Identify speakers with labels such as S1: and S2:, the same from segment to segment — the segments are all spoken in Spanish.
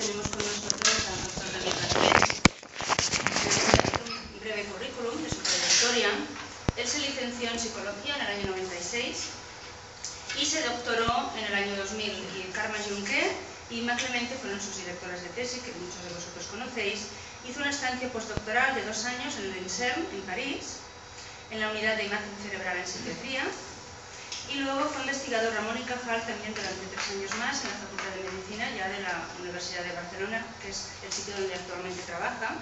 S1: tenemos con nosotros al doctor David Garcés. Un breve currículum de su trayectoria. Él se licenció en psicología en el año 96 y se doctoró en el año 2000. Y Karma Juncker y Ma Clemente fueron sus directoras de tesis, que muchos de vosotros conocéis. Hizo una estancia postdoctoral de dos años en el INSERM, en París, en la unidad de imagen cerebral en psiquiatría y luego fue investigado Ramón y Cajal también durante tres años más en la Facultad de Medicina, ya de la Universidad de Barcelona, que es el sitio donde actualmente trabaja.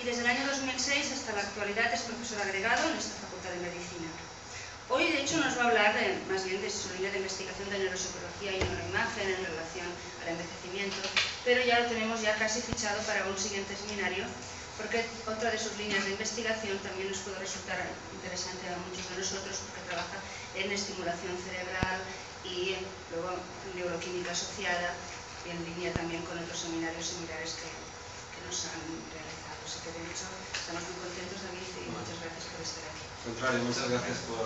S1: Y desde el año 2006 hasta la actualidad es profesor agregado en esta Facultad de Medicina. Hoy, de hecho, nos va a hablar más bien de su línea de investigación de neuropsicología y neuroimagen en relación al envejecimiento, pero ya lo tenemos ya casi fichado para un siguiente seminario porque otra de sus líneas de investigación también nos puede resultar interesante a muchos de nosotros porque trabaja en estimulación cerebral y luego en neuroquímica asociada y en línea también con otros seminarios similares que, que nos han realizado. Así que de hecho estamos muy contentos David y muchas gracias por estar aquí.
S2: contrario, muchas gracias por,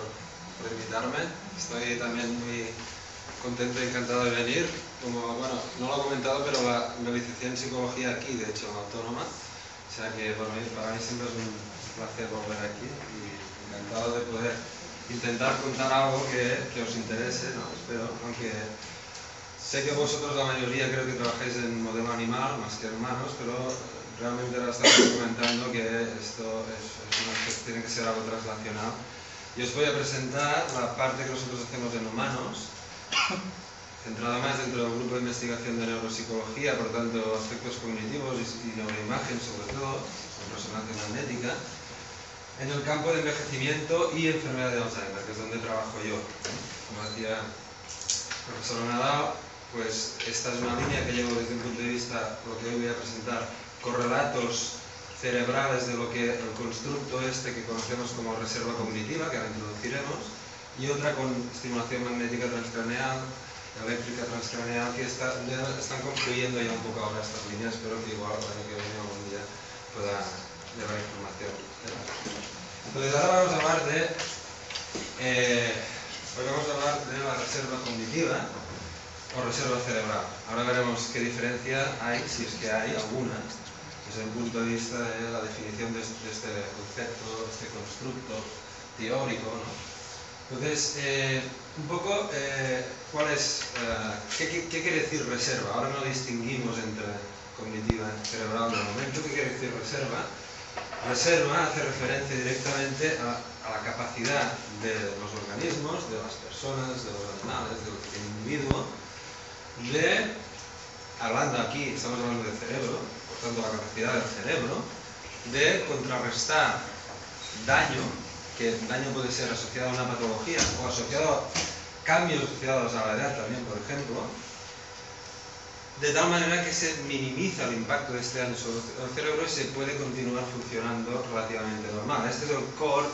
S2: por invitarme. Estoy también muy contento y encantado de venir. Como, bueno, no lo he comentado, pero la, me licencié en psicología aquí, de hecho, Autónoma o sea que para mí, para mí siempre es un placer volver aquí y encantado de poder intentar contar algo que, que os interese, ¿no? espero, aunque sé que vosotros la mayoría creo que trabajáis en modelo animal más que humanos, pero realmente ahora estamos comentando que esto es, es tiene que ser algo translacional. Y os voy a presentar la parte que nosotros hacemos en humanos, centrada más dentro del grupo de investigación de neuropsicología, por tanto aspectos cognitivos y, neuroimagen sobre todo, con resonancia magnética, en el campo de envejecimiento y enfermedad de Alzheimer, que es donde trabajo yo. Como decía el profesor Nadal, pues esta es una línea que llevo desde un punto de vista, lo que hoy voy a presentar, correlatos cerebrales de lo que el constructo este que conocemos como reserva cognitiva, que ahora introduciremos, y otra con estimulación magnética transcraneal, eléctrica transcraneal que ya están confluyendo ya un poco ahora estas líneas, espero que igual el año que viene algún día pueda llevar información. Entonces ahora vamos a hablar de, hoy vamos a hablar de la reserva cognitiva o reserva cerebral. Ahora veremos qué diferencia hay, si es que hay alguna, desde el punto de vista de la definición de este, este concepto, de este constructo teórico, ¿no? Entonces, eh, un poco, eh, ¿cuál es, eh, qué, quiere decir reserva? Ahora no distinguimos entre cognitiva y cerebral de momento. ¿Qué quiere decir reserva? Reserva hace referencia directamente a, la capacidad de los organismos, de las personas, de los animales, del individuo, de, hablando aquí, estamos hablando del cerebro, por tanto la capacidad del cerebro, de contrarrestar daño que daño puede ser asociado a una patología o asociado a cambios asociados a la edad también, por ejemplo, de tal manera que se minimiza el impacto de este daño sobre el cerebro y se puede continuar funcionando relativamente normal. Este es el core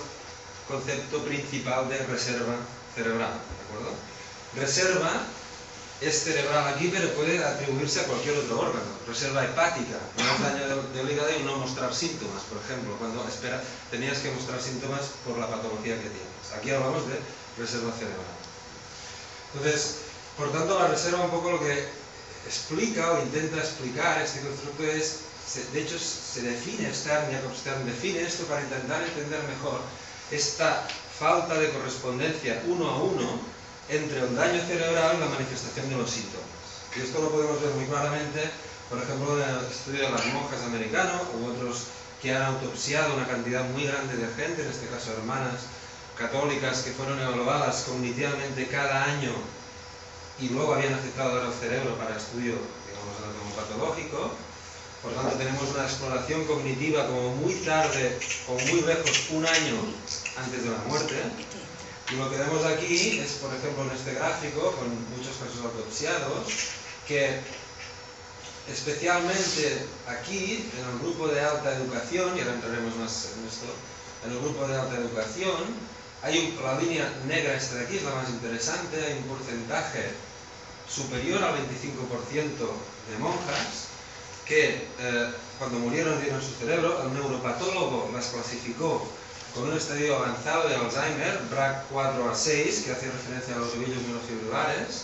S2: concepto principal de reserva cerebral, ¿de acuerdo? Reserva es cerebral aquí, pero puede atribuirse a cualquier otro órgano. Reserva hepática, no daño del, hígado y no mostrar síntomas, por ejemplo, cuando espera, tenías que mostrar síntomas por la patología que tienes. Aquí hablamos de reserva cerebral. Entonces, por tanto, la reserva un poco lo que explica o intenta explicar este constructo es, de hecho, se define, Stern, Stern define esto para intentar entender mejor esta falta de correspondencia uno a uno entre el daño cerebral y la manifestación de los síntomas. Y esto lo podemos ver muy claramente, por ejemplo, en el estudio de las monjas americanas u otros que han autopsiado una cantidad muy grande de gente, en este caso hermanas católicas, que fueron evaluadas cognitivamente cada año y luego habían aceptado el cerebro para estudio, digamos, anatomopatológico. Por tanto, tenemos una exploración cognitiva como muy tarde o muy lejos, un año antes de la muerte. Y lo que vemos aquí es, por ejemplo, en este gráfico, con muchos casos autopsiados, que especialmente aquí, en el grupo de alta educación, y ahora entraremos más en esto, en el grupo de alta educación, hay un, la línea negra esta de aquí, es la más interesante, hay un porcentaje superior al 25% de monjas que eh, cuando murieron dieron su cerebro, el neuropatólogo las clasificó con un estadio avanzado de Alzheimer, BRAC 4 a 6, que hace referencia a los ovillos neurofibrilares,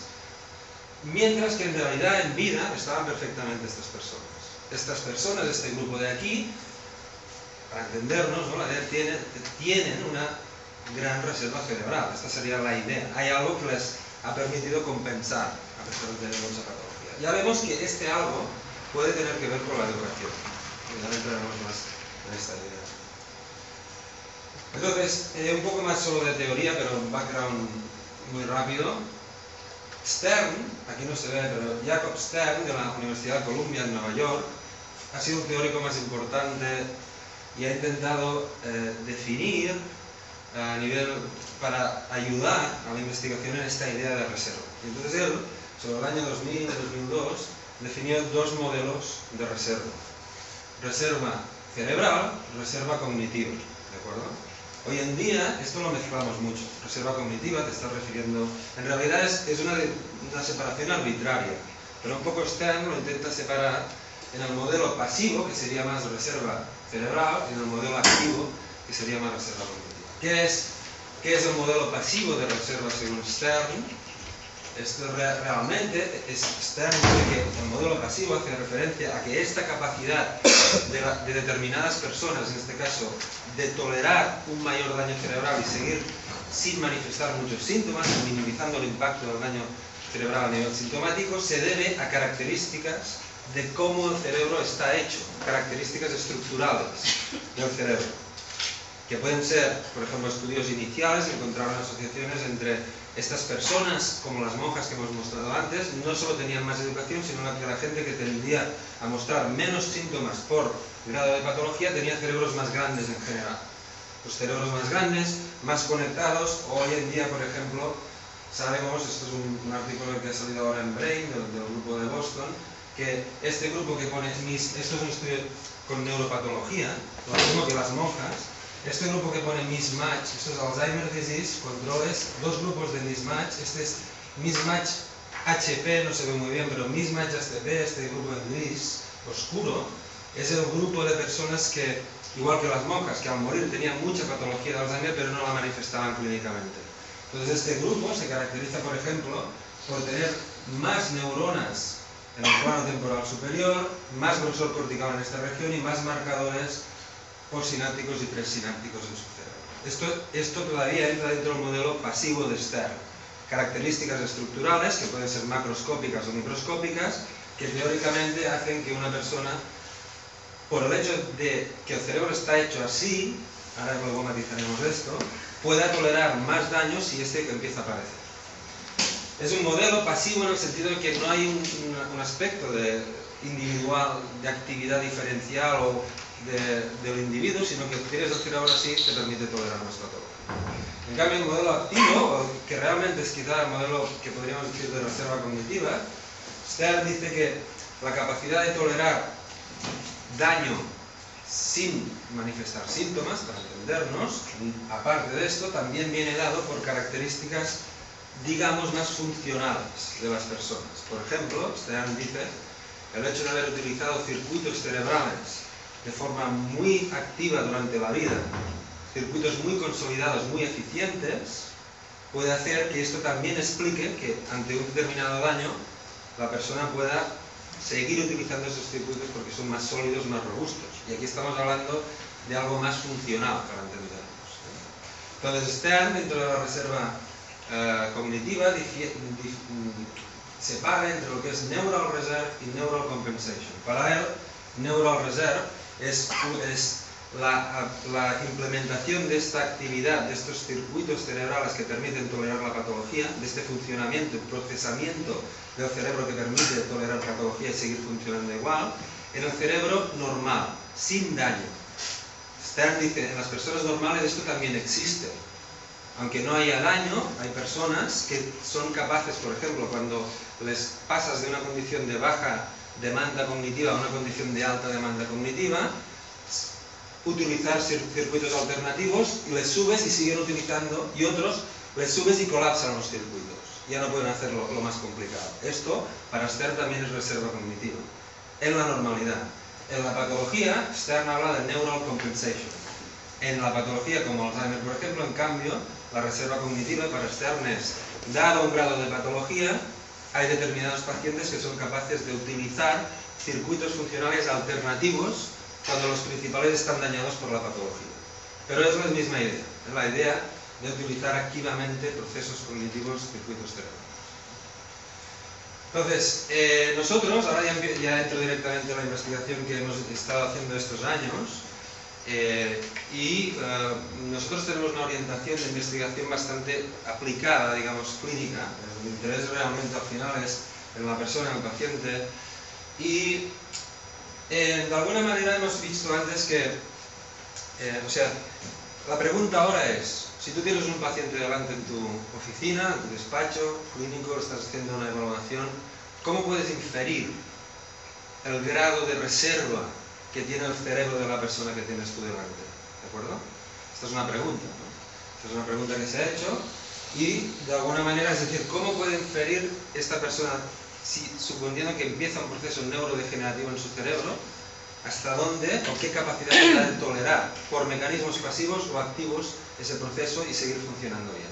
S2: mientras que en realidad en vida estaban perfectamente estas personas. Estas personas, este grupo de aquí, para entendernos, ¿no? la idea tiene, tienen una gran reserva cerebral. Esta sería la idea. Hay algo que les ha permitido compensar mucha patología. Ya vemos que este algo puede tener que ver con la educación. Ya entraremos más en esta idea. Entonces, eh, un poco más solo de teoría, pero un background muy rápido. Stern, aquí no se ve, pero Jacob Stern de la Universidad de Columbia en Nueva York, ha sido un teórico más importante y ha intentado eh, definir a nivel para ayudar a la investigación en esta idea de reserva. Entonces él, sobre el año 2000-2002, definió dos modelos de reserva. Reserva cerebral, reserva cognitiva, ¿de acuerdo? Hoy en día esto lo mezclamos mucho. Reserva cognitiva te estás refiriendo... En realidad es, una, una, separación arbitraria, pero un poco Stern lo intenta separar en el modelo pasivo, que sería más reserva cerebral, y en el modelo activo, que sería más reserva cognitiva. ¿Qué es, qué es el modelo pasivo de reserva según Stern? Esto realmente es Stern dice que el modelo pasivo hace referencia a que esta capacidad de, determinadas personas, en este caso, de tolerar un mayor daño cerebral y seguir sin manifestar muchos síntomas, minimizando el impacto del daño cerebral a nivel sintomático, se debe a características de cómo el cerebro está hecho, características estructurales del cerebro, que pueden ser, por ejemplo, estudios iniciales, encontraron asociaciones entre estas personas, como las monjas que hemos mostrado antes, no solo tenían más educación, sino que la gente que tendía a mostrar menos síntomas por grado de patología tenía cerebros más grandes en general. Los cerebros más grandes, más conectados, hoy en día, por ejemplo, sabemos, esto es un, artículo que ha salido ahora en Brain, del, grupo de Boston, que este grupo que pone, esto es un estudio con neuropatología, lo mismo que las monjas, este grupo que pone mismatch, esto es Alzheimer disease, controles, dos grupos de mismatch, este es mismatch HP, no se ve muy bien, pero mismatch HP, este grupo en gris, oscuro, es el grupo de personas que, igual que las monjas, que al morir tenían mucha patología de Alzheimer, pero no la manifestaban clínicamente. Entonces este grupo se caracteriza, por ejemplo, por tener más neuronas en el plano temporal superior, más grosor cortical en esta región y más marcadores postsinápticos y presinápticos en su cerebro. Esto, esto todavía entra dentro del modelo pasivo de Stern. Características estructurales, que pueden ser macroscópicas o microscópicas, que teóricamente hacen que una persona, por el hecho de que el cerebro está hecho así, ahora luego matizaremos esto, pueda tolerar más daño si este empieza a aparecer. Es un modelo pasivo en el sentido de que no hay un, un aspecto de individual, de actividad diferencial o del individuo, sino que tienes el cerebro así te permite tolerar más patología. En cambio, el modelo activo, que realmente es quizá el modelo que podríamos decir de reserva cognitiva, Stern dice que la capacidad de tolerar daño sin manifestar síntomas, para entendernos, aparte de esto, también viene dado por características, digamos, más funcionales de las personas. Por ejemplo, Stern dice, el hecho de haber utilizado circuitos cerebrales de forma muy activa durante la vida, circuitos muy consolidados, muy eficientes, puede hacer que esto también explique que ante un determinado daño la persona pueda seguir utilizando esos circuitos porque son más sólidos, más robustos. Y aquí estamos hablando de algo más funcional para entendernos. Entonces, Stern, dentro de la reserva eh, cognitiva, separa entre lo que es neural reserve y neural compensation. Para él, neural reserve es, la, implementación de esta actividad, de estos circuitos cerebrales que permiten tolerar la patología, de este funcionamiento, procesamiento del cerebro que permite tolerar patología y seguir funcionando igual, en el cerebro normal, sin daño. Stern dice, en las personas normales esto también existe. Aunque no haya daño, hay personas que son capaces, por ejemplo, cuando les pasas de una condición de baja demanda cognitiva una condición de alta demanda cognitiva, utilizar circuitos alternativos, les subes y siguen utilizando, y otros les subes y colapsan los circuitos. Ya no pueden hacerlo lo más complicado. Esto, para Stern, también es reserva cognitiva. En la normalidad. En la patología, Stern habla de neural compensation. En la patología como Alzheimer, por ejemplo, en cambio, la reserva cognitiva para Stern es, dado un grado de patología, hay determinados pacientes que son capaces de utilizar circuitos funcionales alternativos cuando los principales están dañados por la patología. Pero es la misma idea, es la idea de utilizar activamente procesos cognitivos, circuitos cerebrales. Entonces, eh, nosotros, ahora ya, entro directamente a la investigación que hemos estado haciendo estos años, eh, y eh, nosotros tenemos una orientación de investigación bastante aplicada, digamos, clínica. El interés realmente al final es en la persona, en el paciente. Y de alguna manera hemos visto antes que, o sea, la pregunta ahora es, si tú tienes un paciente delante en tu oficina, en tu despacho clínico, estás haciendo una evaluación, ¿cómo puedes inferir el grado de reserva que tiene el cerebro de la persona que tienes tú delante? ¿De acuerdo? Esta es una pregunta, ¿no? Esta es una pregunta que se ha hecho y de alguna manera, es decir, ¿cómo puede inferir esta persona, si, suponiendo que empieza un proceso neurodegenerativo en su cerebro, hasta dónde o qué capacidad tiene de tolerar por mecanismos pasivos o activos ese proceso y seguir funcionando bien.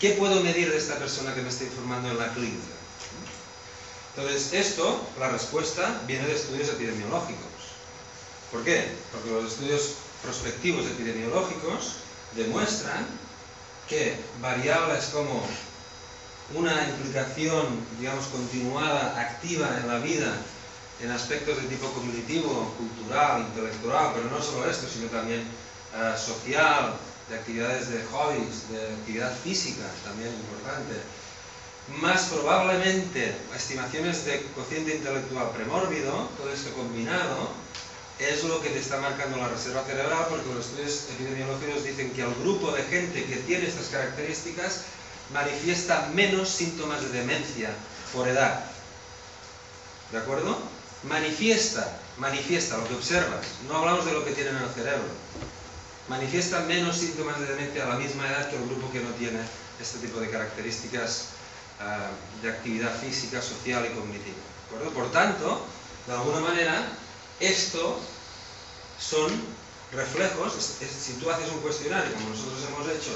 S2: ¿Qué puedo medir de esta persona que me está informando en la clínica? Entonces, esto, la respuesta, viene de estudios epidemiológicos. ¿Por qué? Porque los estudios prospectivos epidemiológicos demuestran que variables como una implicación, digamos, continuada, activa en la vida en aspectos de tipo cognitivo, cultural, intelectual, pero no solo esto, sino también eh, social, de actividades de hobbies, de actividad física, también importante. Más probablemente, estimaciones de cociente intelectual premórbido, todo esto combinado, es lo que te está marcando la reserva cerebral, porque los estudios epidemiológicos dicen que el grupo de gente que tiene estas características manifiesta menos síntomas de demencia por edad. ¿De acuerdo? Manifiesta, manifiesta lo que observas. No hablamos de lo que tiene en el cerebro manifiesta menos síntomas de demencia a la misma edad que el grupo que no tiene este tipo de características ah, de actividad física, social y cognitiva. Por tanto, de alguna manera, esto son reflejos, si tú haces un cuestionario como nosotros hemos hecho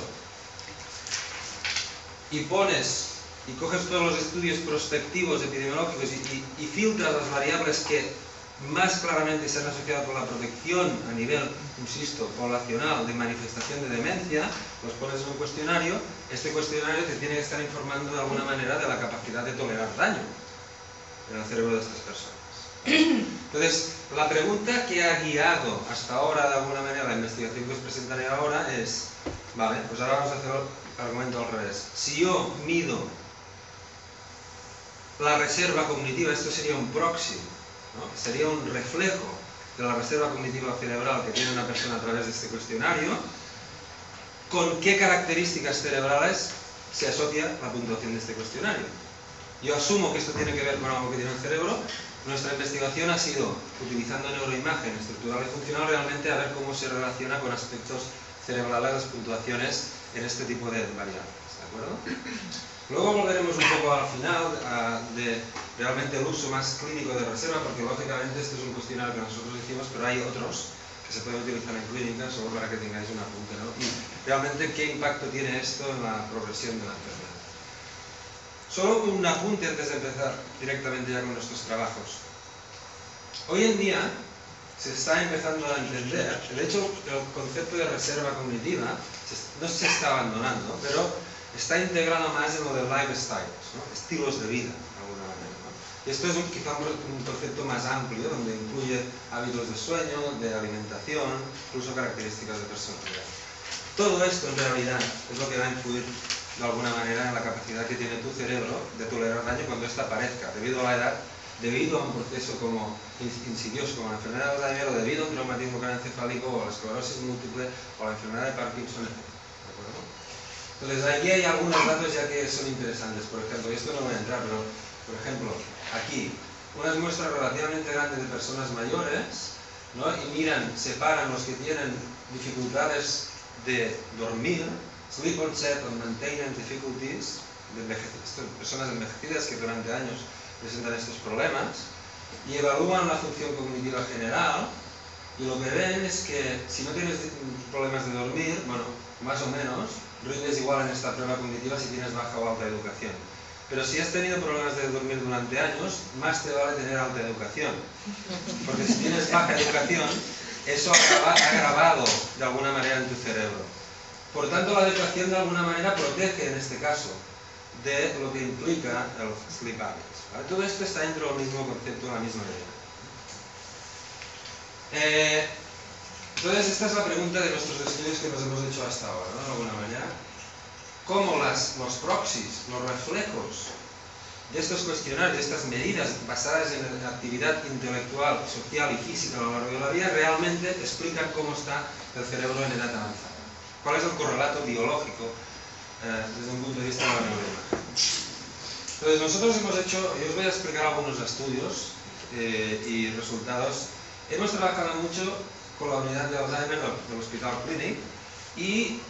S2: y pones y coges todos los estudios prospectivos epidemiológicos y filtras las variables que más claramente se han asociado con la protección a nivel, insisto, poblacional de manifestación de demencia, los pones en un cuestionario, este cuestionario te tiene que estar informando de alguna manera de la capacidad de tolerar daño en el cerebro de estas personas. Entonces, la pregunta que ha guiado hasta ahora de alguna manera la investigación que os presentaré ahora es, vale, pues ahora vamos a hacer el argumento al revés. Si yo mido la reserva cognitiva, esto sería un próximo, sería un reflejo de la reserva cognitiva cerebral que tiene una persona a través de este cuestionario, con qué características cerebrales se asocia la puntuación de este cuestionario. Yo asumo que esto tiene que ver con algo que tiene el cerebro. Nuestra investigación ha sido, utilizando neuroimagen estructural y funcional, realmente a ver cómo se relaciona con aspectos cerebrales las puntuaciones en este tipo de variables. ¿De acuerdo? Luego volveremos un poco al final de realmente el uso más clínico de reserva, porque lógicamente este es un cuestionario que nosotros hicimos, pero hay otros que se pueden utilizar en clínica, solo para que tengáis un apunte. ¿no? Y realmente qué impacto tiene esto en la progresión de la enfermedad. Solo un apunte antes de empezar directamente ya con nuestros trabajos. Hoy en día se está empezando a entender, el hecho, el concepto de reserva cognitiva no se está abandonando, pero está integrado más en lo de lifestyle, estilos de vida, de alguna manera. Y esto es un, quizá un, concepto más amplio, donde incluye hábitos de sueño, de alimentación, incluso características de personalidad. Todo esto en realidad es lo que va a influir de alguna manera en la capacidad que tiene tu cerebro de tolerar daño cuando ésta aparezca, debido a la edad, debido a un proceso como insidioso como la enfermedad de Alzheimer o debido a un traumatismo craneoencefálico o la esclerosis múltiple o la enfermedad de Parkinson, etc. Entonces aquí hay algunos datos ya que son interesantes, por ejemplo, y esto no voy a entrar, pero por ejemplo, aquí, unas muestras relativamente grandes de personas mayores, ¿no? y miran, separan los que tienen dificultades de dormir, sleep onset or maintenance difficulties, de personas envejecidas que durante años presentan estos problemas, y evalúan la función cognitiva general, y lo que ven es que si no tienes problemas de dormir, bueno, más o menos, rindes igual en esta prueba cognitiva si tienes baja o alta educación. Pero si has tenido problemas de dormir durante años, más te vale tener alta educación. Porque si tienes baja educación, eso ha grabado de alguna manera en tu cerebro. Por tanto, la educación de alguna manera protege, en este caso, de lo que implica el sleep habits. Todo esto está dentro del mismo concepto, de la misma idea. Eh, entonces, esta es la pregunta de nuestros estudios que nos hemos hecho hasta ahora, ¿no? De alguna manera. ¿Cómo los proxies, los reflejos de estos cuestionarios, de estas medidas basadas en la actividad intelectual, social y física a lo largo de la vida, realmente explican cómo está el cerebro en edad avanzada? ¿Cuál es el correlato biológico eh, desde un punto de vista de la neuroimagen? Entonces, nosotros hemos hecho, yo os voy a explicar algunos estudios eh, y resultados. Hemos trabajado mucho con la unidad de Alzheimer del Hospital Clinic y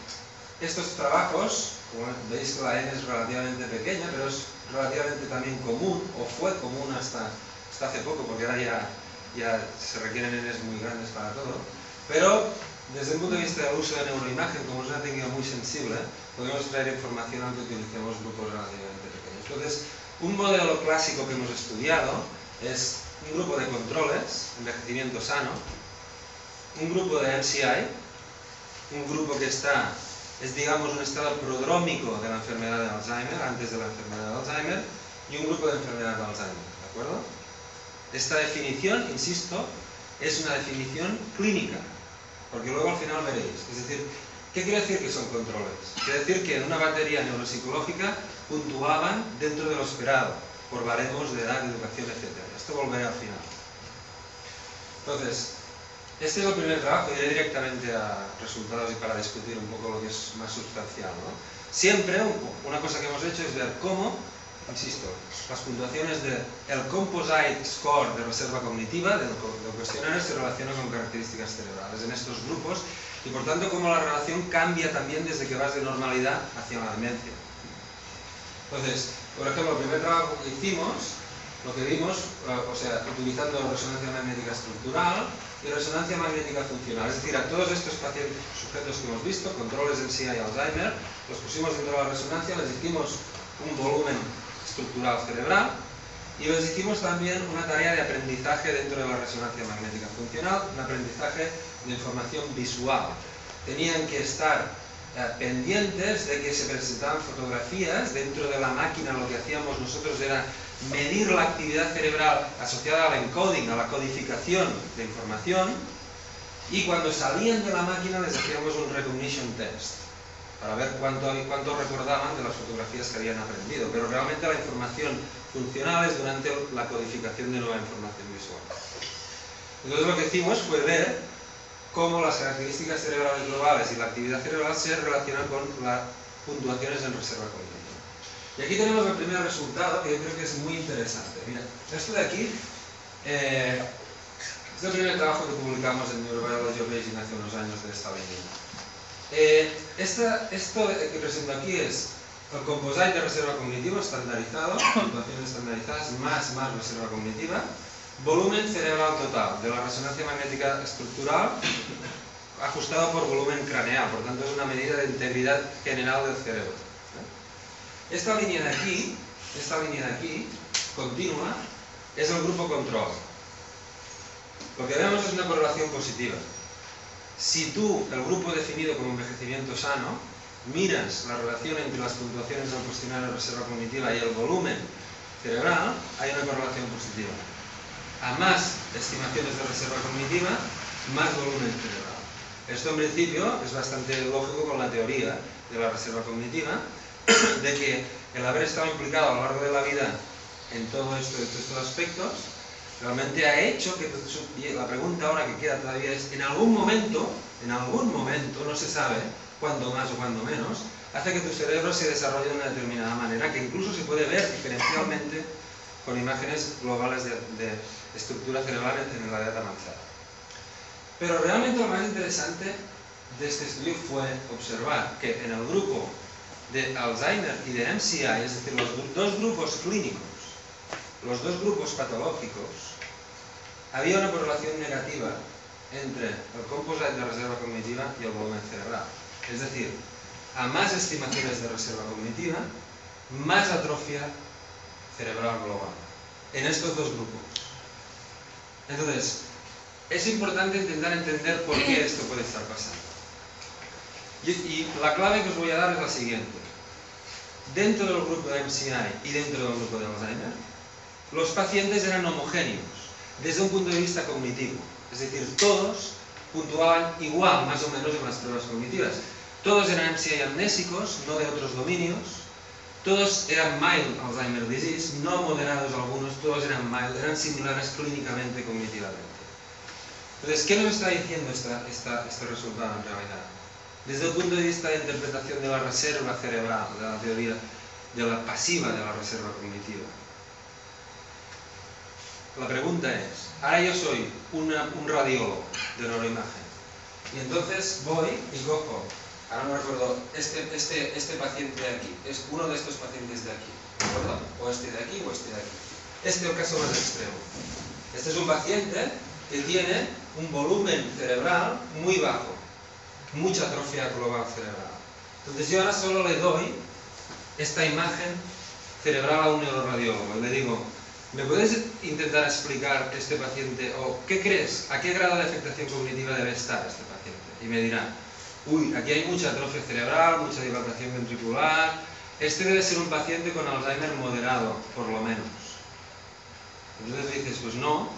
S2: estos trabajos, como veis que la N es relativamente pequeña, pero es relativamente también común, o fue común hasta, hasta hace poco, porque ahora ya, ya se requieren Ns muy grandes para todo, pero desde el punto de vista del uso de neuroimagen, como es una técnica muy sensible, podemos traer información aunque utilicemos grupos relativamente pequeños. Entonces, un modelo clásico que hemos estudiado es un grupo de controles, envejecimiento sano, un grupo de MCI, un grupo que está, es digamos un estado prodrómico de la enfermedad de Alzheimer, antes de la enfermedad de Alzheimer, y un grupo de enfermedad de Alzheimer, ¿de acuerdo? Esta definición, insisto, es una definición clínica, porque luego al final veréis. Es decir, ¿qué quiere decir que son controles? Quiere decir que en una batería neuropsicológica puntuaban dentro de lo esperado, por baremos de edad, educación, etc. Esto volverá al final. Entonces, este es el primer trabajo, iré directamente a resultados y para discutir un poco lo que es más sustancial. Siempre una cosa que hemos hecho es ver cómo, insisto, las puntuaciones del Composite Score de reserva cognitiva del, del cuestionario se relacionan con características cerebrales en estos grupos y por tanto cómo la relación cambia también desde que vas de normalidad hacia la demencia. Entonces, por ejemplo, el primer trabajo que hicimos, lo que vimos, o sea, utilizando resonancia magnética estructural, y resonancia magnética funcional. Es decir, a todos estos pacientes sujetos que hemos visto, controles en sí y Alzheimer, los pusimos dentro de la resonancia, les hicimos un volumen estructural cerebral y les hicimos también una tarea de aprendizaje dentro de la resonancia magnética funcional, un aprendizaje de información visual. Tenían que estar eh, pendientes de que se presentaban fotografías dentro de la máquina, lo que hacíamos nosotros era medir la actividad cerebral asociada al encoding, a la codificación de información, y cuando salían de la máquina les hacíamos un recognition test para ver cuánto, recordaban de las fotografías que habían aprendido. Pero realmente la información funcional es durante la codificación de nueva información visual. Entonces lo que hicimos fue ver cómo las características cerebrales globales y la actividad cerebral se relacionan con las puntuaciones en reserva cognitiva. Y aquí tenemos el primer resultado que yo creo que es muy interesante. Mira, esto de aquí eh, es el primer trabajo que publicamos en Neurobiology of Aging hace unos años de esta línea. Eh, esto que presento aquí es el composite de reserva cognitiva estandarizado, puntuaciones estandarizadas, más, más reserva cognitiva, volumen cerebral total de la resonancia magnética estructural ajustado por volumen craneal, por tanto es una medida de integridad general del cerebro. Esta línea de aquí, esta línea de aquí, continua, es el grupo control. Lo que vemos es una correlación positiva. Si tú, el grupo definido como envejecimiento sano, miras la relación entre las puntuaciones del cuestionario de reserva cognitiva y el volumen cerebral, hay una correlación positiva. A más estimaciones de reserva cognitiva, más volumen cerebral. Esto en principio es bastante lógico con la teoría de la reserva cognitiva, de que el haber estado implicado a lo largo de la vida en todo esto, en estos aspectos, realmente ha hecho que la pregunta ahora que queda todavía es, en algún momento, en algún momento, no se sabe cuándo más o cuándo menos, hace que tu cerebro se desarrolle de una determinada manera, que incluso se puede ver diferencialmente con imágenes globales de, de estructura cerebral en la edad avanzada. Pero realmente lo más interesante de este estudio fue observar que en el grupo de Alzheimer y de MCI, es decir, los dos grupos clínicos, los dos grupos patológicos, había una correlación negativa entre el composite de reserva cognitiva y el volumen cerebral. Es decir, a más estimaciones de reserva cognitiva, más atrofia cerebral global, en estos dos grupos. Entonces, es importante intentar entender por qué esto puede estar pasando. Y, la clave que os voy a dar es la siguiente. Dentro del grupo de MCI y dentro del grupo de Alzheimer, los pacientes eran homogéneos desde un punto de vista cognitivo. Es decir, todos puntuaban igual, más o menos, en las pruebas cognitivas. Todos eran MCI amnésicos, no de otros dominios. Todos eran mild Alzheimer disease, no moderados algunos, todos eran mild, eran similares clínicamente cognitivamente. Entonces, ¿qué nos está diciendo esta, esta, este resultado en realidad? Desde el punto de vista de interpretación de la reserva cerebral, de la teoría de la pasiva de la reserva cognitiva. La pregunta es, ahora yo soy una, un radiólogo de neuroimagen y entonces voy y cojo, ahora no recuerdo, este, este, este paciente de aquí, es uno de estos pacientes de aquí, ¿de acuerdo? O este de aquí o este de aquí. Este es el caso más extremo. Este es un paciente que tiene un volumen cerebral muy bajo, mucha atrofia global cerebral. Entonces yo ahora solo le doy esta imagen cerebral a un neuroradiólogo y le digo, ¿Me puedes intentar explicar este paciente o qué crees, a qué grado de afectación cognitiva debe estar este paciente? Y me dirá, uy, aquí hay mucha atrofia cerebral, mucha dilatación ventricular, este debe ser un paciente con Alzheimer moderado, por lo menos. Entonces dices, pues no,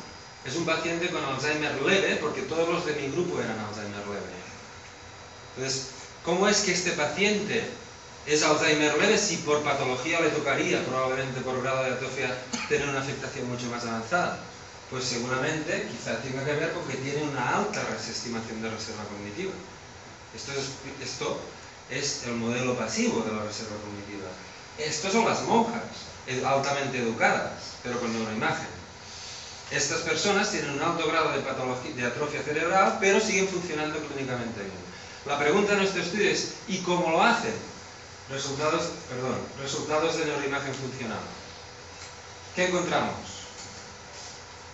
S2: es un paciente con Alzheimer leve, porque todos los de mi grupo eran Alzheimer leve. Entonces, ¿cómo es que este paciente es Alzheimer leve si por patología le tocaría, probablemente por grado de atrofia, tener una afectación mucho más avanzada? Pues seguramente quizá tenga que ver con que tiene una alta estimación de reserva cognitiva. Esto es, esto es el modelo pasivo de la reserva cognitiva. Estos son las monjas, altamente educadas, pero con neuroimagen. Estas personas tienen un alto grado de, patología, de atrofia cerebral, pero siguen funcionando clínicamente bien. La pregunta de nuestro estudio es, ¿y cómo lo hacen? Resultados, perdón, resultados de neuroimagen funcional. ¿Qué encontramos?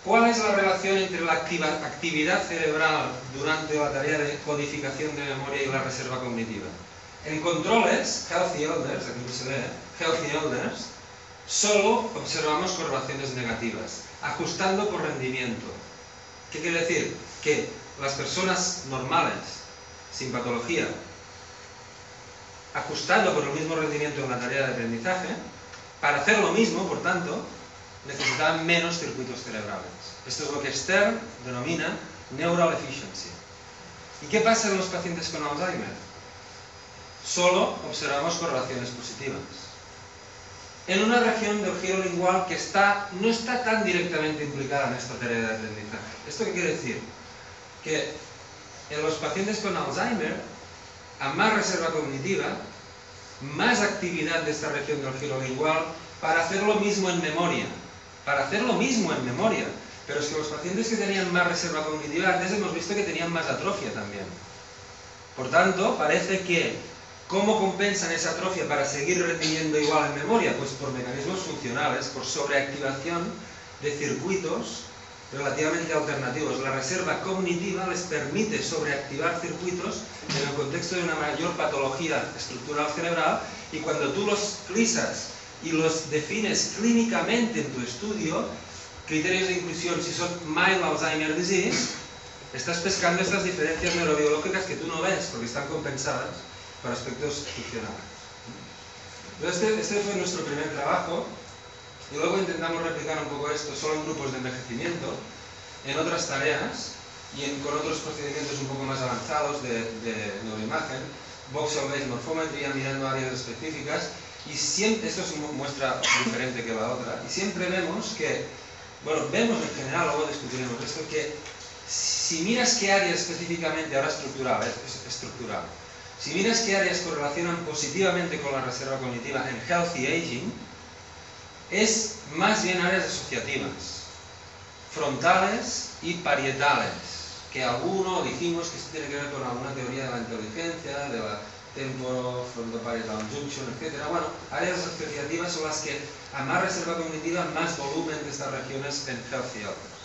S2: ¿Cuál es la relación entre la actividad cerebral durante la tarea de codificación de memoria y la reserva cognitiva? En controles, Healthy Elders, aquí se ve, Healthy Elders, solo observamos correlaciones negativas, ajustando por rendimiento. ¿Qué quiere decir? Que las personas normales, sin patología, ajustando por el mismo rendimiento en la tarea de aprendizaje, para hacer lo mismo, por tanto, necesitaban menos circuitos cerebrales. Esto es lo que Stern denomina neural efficiency. ¿Y qué pasa en los pacientes con Alzheimer? Solo observamos correlaciones positivas. En una región del giro lingual que está, no está tan directamente implicada en esta tarea de aprendizaje. ¿Esto qué quiere decir? Que en los pacientes con Alzheimer a más reserva cognitiva, más actividad de esta región del giro lingual para hacer lo mismo en memoria. Para hacer lo mismo en memoria. Pero es que los pacientes que tenían más reserva cognitiva, antes hemos visto que tenían más atrofia también. Por tanto, parece que, ¿cómo compensan esa atrofia para seguir rendiendo igual en memoria? Pues por mecanismos funcionales, por sobreactivación de circuitos relativamente alternativos. La reserva cognitiva les permite sobreactivar circuitos en el contexto de una mayor patología estructural cerebral y cuando tú los clisas y los defines clínicamente en tu estudio, criterios de inclusión si son mild Alzheimer disease, estás pescando estas diferencias neurobiológicas que tú no ves porque están compensadas por aspectos funcionales. Este, este fue nuestro primer trabajo y luego intentamos replicar un poco esto solo en grupos de envejecimiento, en otras tareas y con otros procedimientos un poco más avanzados de, de neuroimagen, voxel-based morphometry, mirando áreas específicas, y siempre, esto es una muestra diferente que la otra, y siempre vemos que, bueno, vemos en general, luego discutiremos esto, que si miras qué área específicamente, ahora estructural, es estructural, si miras qué áreas correlacionan positivamente con la reserva cognitiva en healthy aging, es más bien áreas asociativas, frontales y parietales, que alguno dijimos que tiene que ver con alguna teoría de la inteligencia, de la temporo, frontoparietal junction, etc. Bueno, áreas asociativas son las que a más reserva cognitiva, más volumen de estas regiones en Healthy Elders.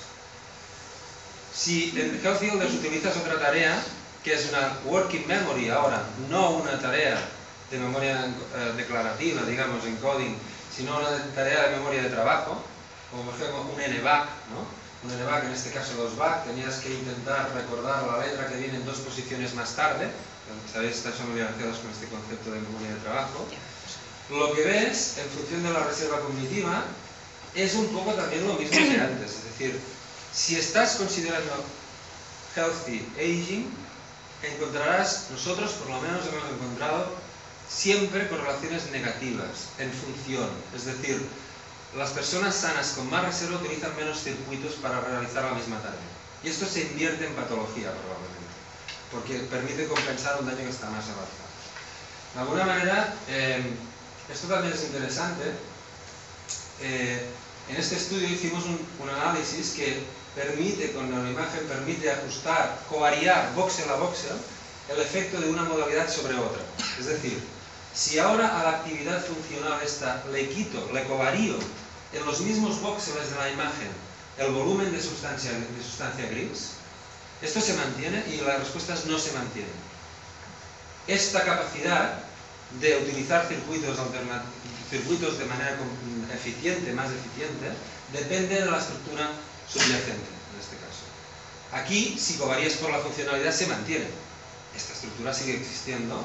S2: Si en Healthy Elders utilizas otra tarea, que es una working memory ahora, no una tarea de memoria eh, declarativa, digamos, encoding, sino una tarea de memoria de trabajo, como por ejemplo un NVAC, ¿no? Un NVAC, en este caso dos VAC, tenías que intentar recordar la letra que viene en dos posiciones más tarde, sabéis, estáis familiarizados con este concepto de memoria de trabajo. Lo que ves, en función de la reserva cognitiva, es un poco también lo mismo que antes, es decir, si estás considerando healthy aging, encontrarás, nosotros por lo menos hemos encontrado siempre correlaciones negativas en función. Es decir, las personas sanas con más reserva utilizan menos circuitos para realizar la misma tarea. Y esto se invierte en patología probablemente, porque permite compensar un daño que está más avanzado. De alguna manera, eh, esto también es interesante. Eh, en este estudio hicimos un, análisis que permite, con la imagen, permite ajustar, covariar voxel a voxel el efecto de una modalidad sobre otra. Es decir, si ahora a la actividad funcional esta le quito, le covarío en los mismos voxeles de la imagen el volumen de sustancia, de sustancia gris, esto se mantiene y las respuestas no se mantienen. Esta capacidad de utilizar circuitos, circuitos de manera eficiente, más eficiente, depende de la estructura subyacente, en este caso. Aquí, si covarías por la funcionalidad, se mantiene. Esta estructura sigue existiendo,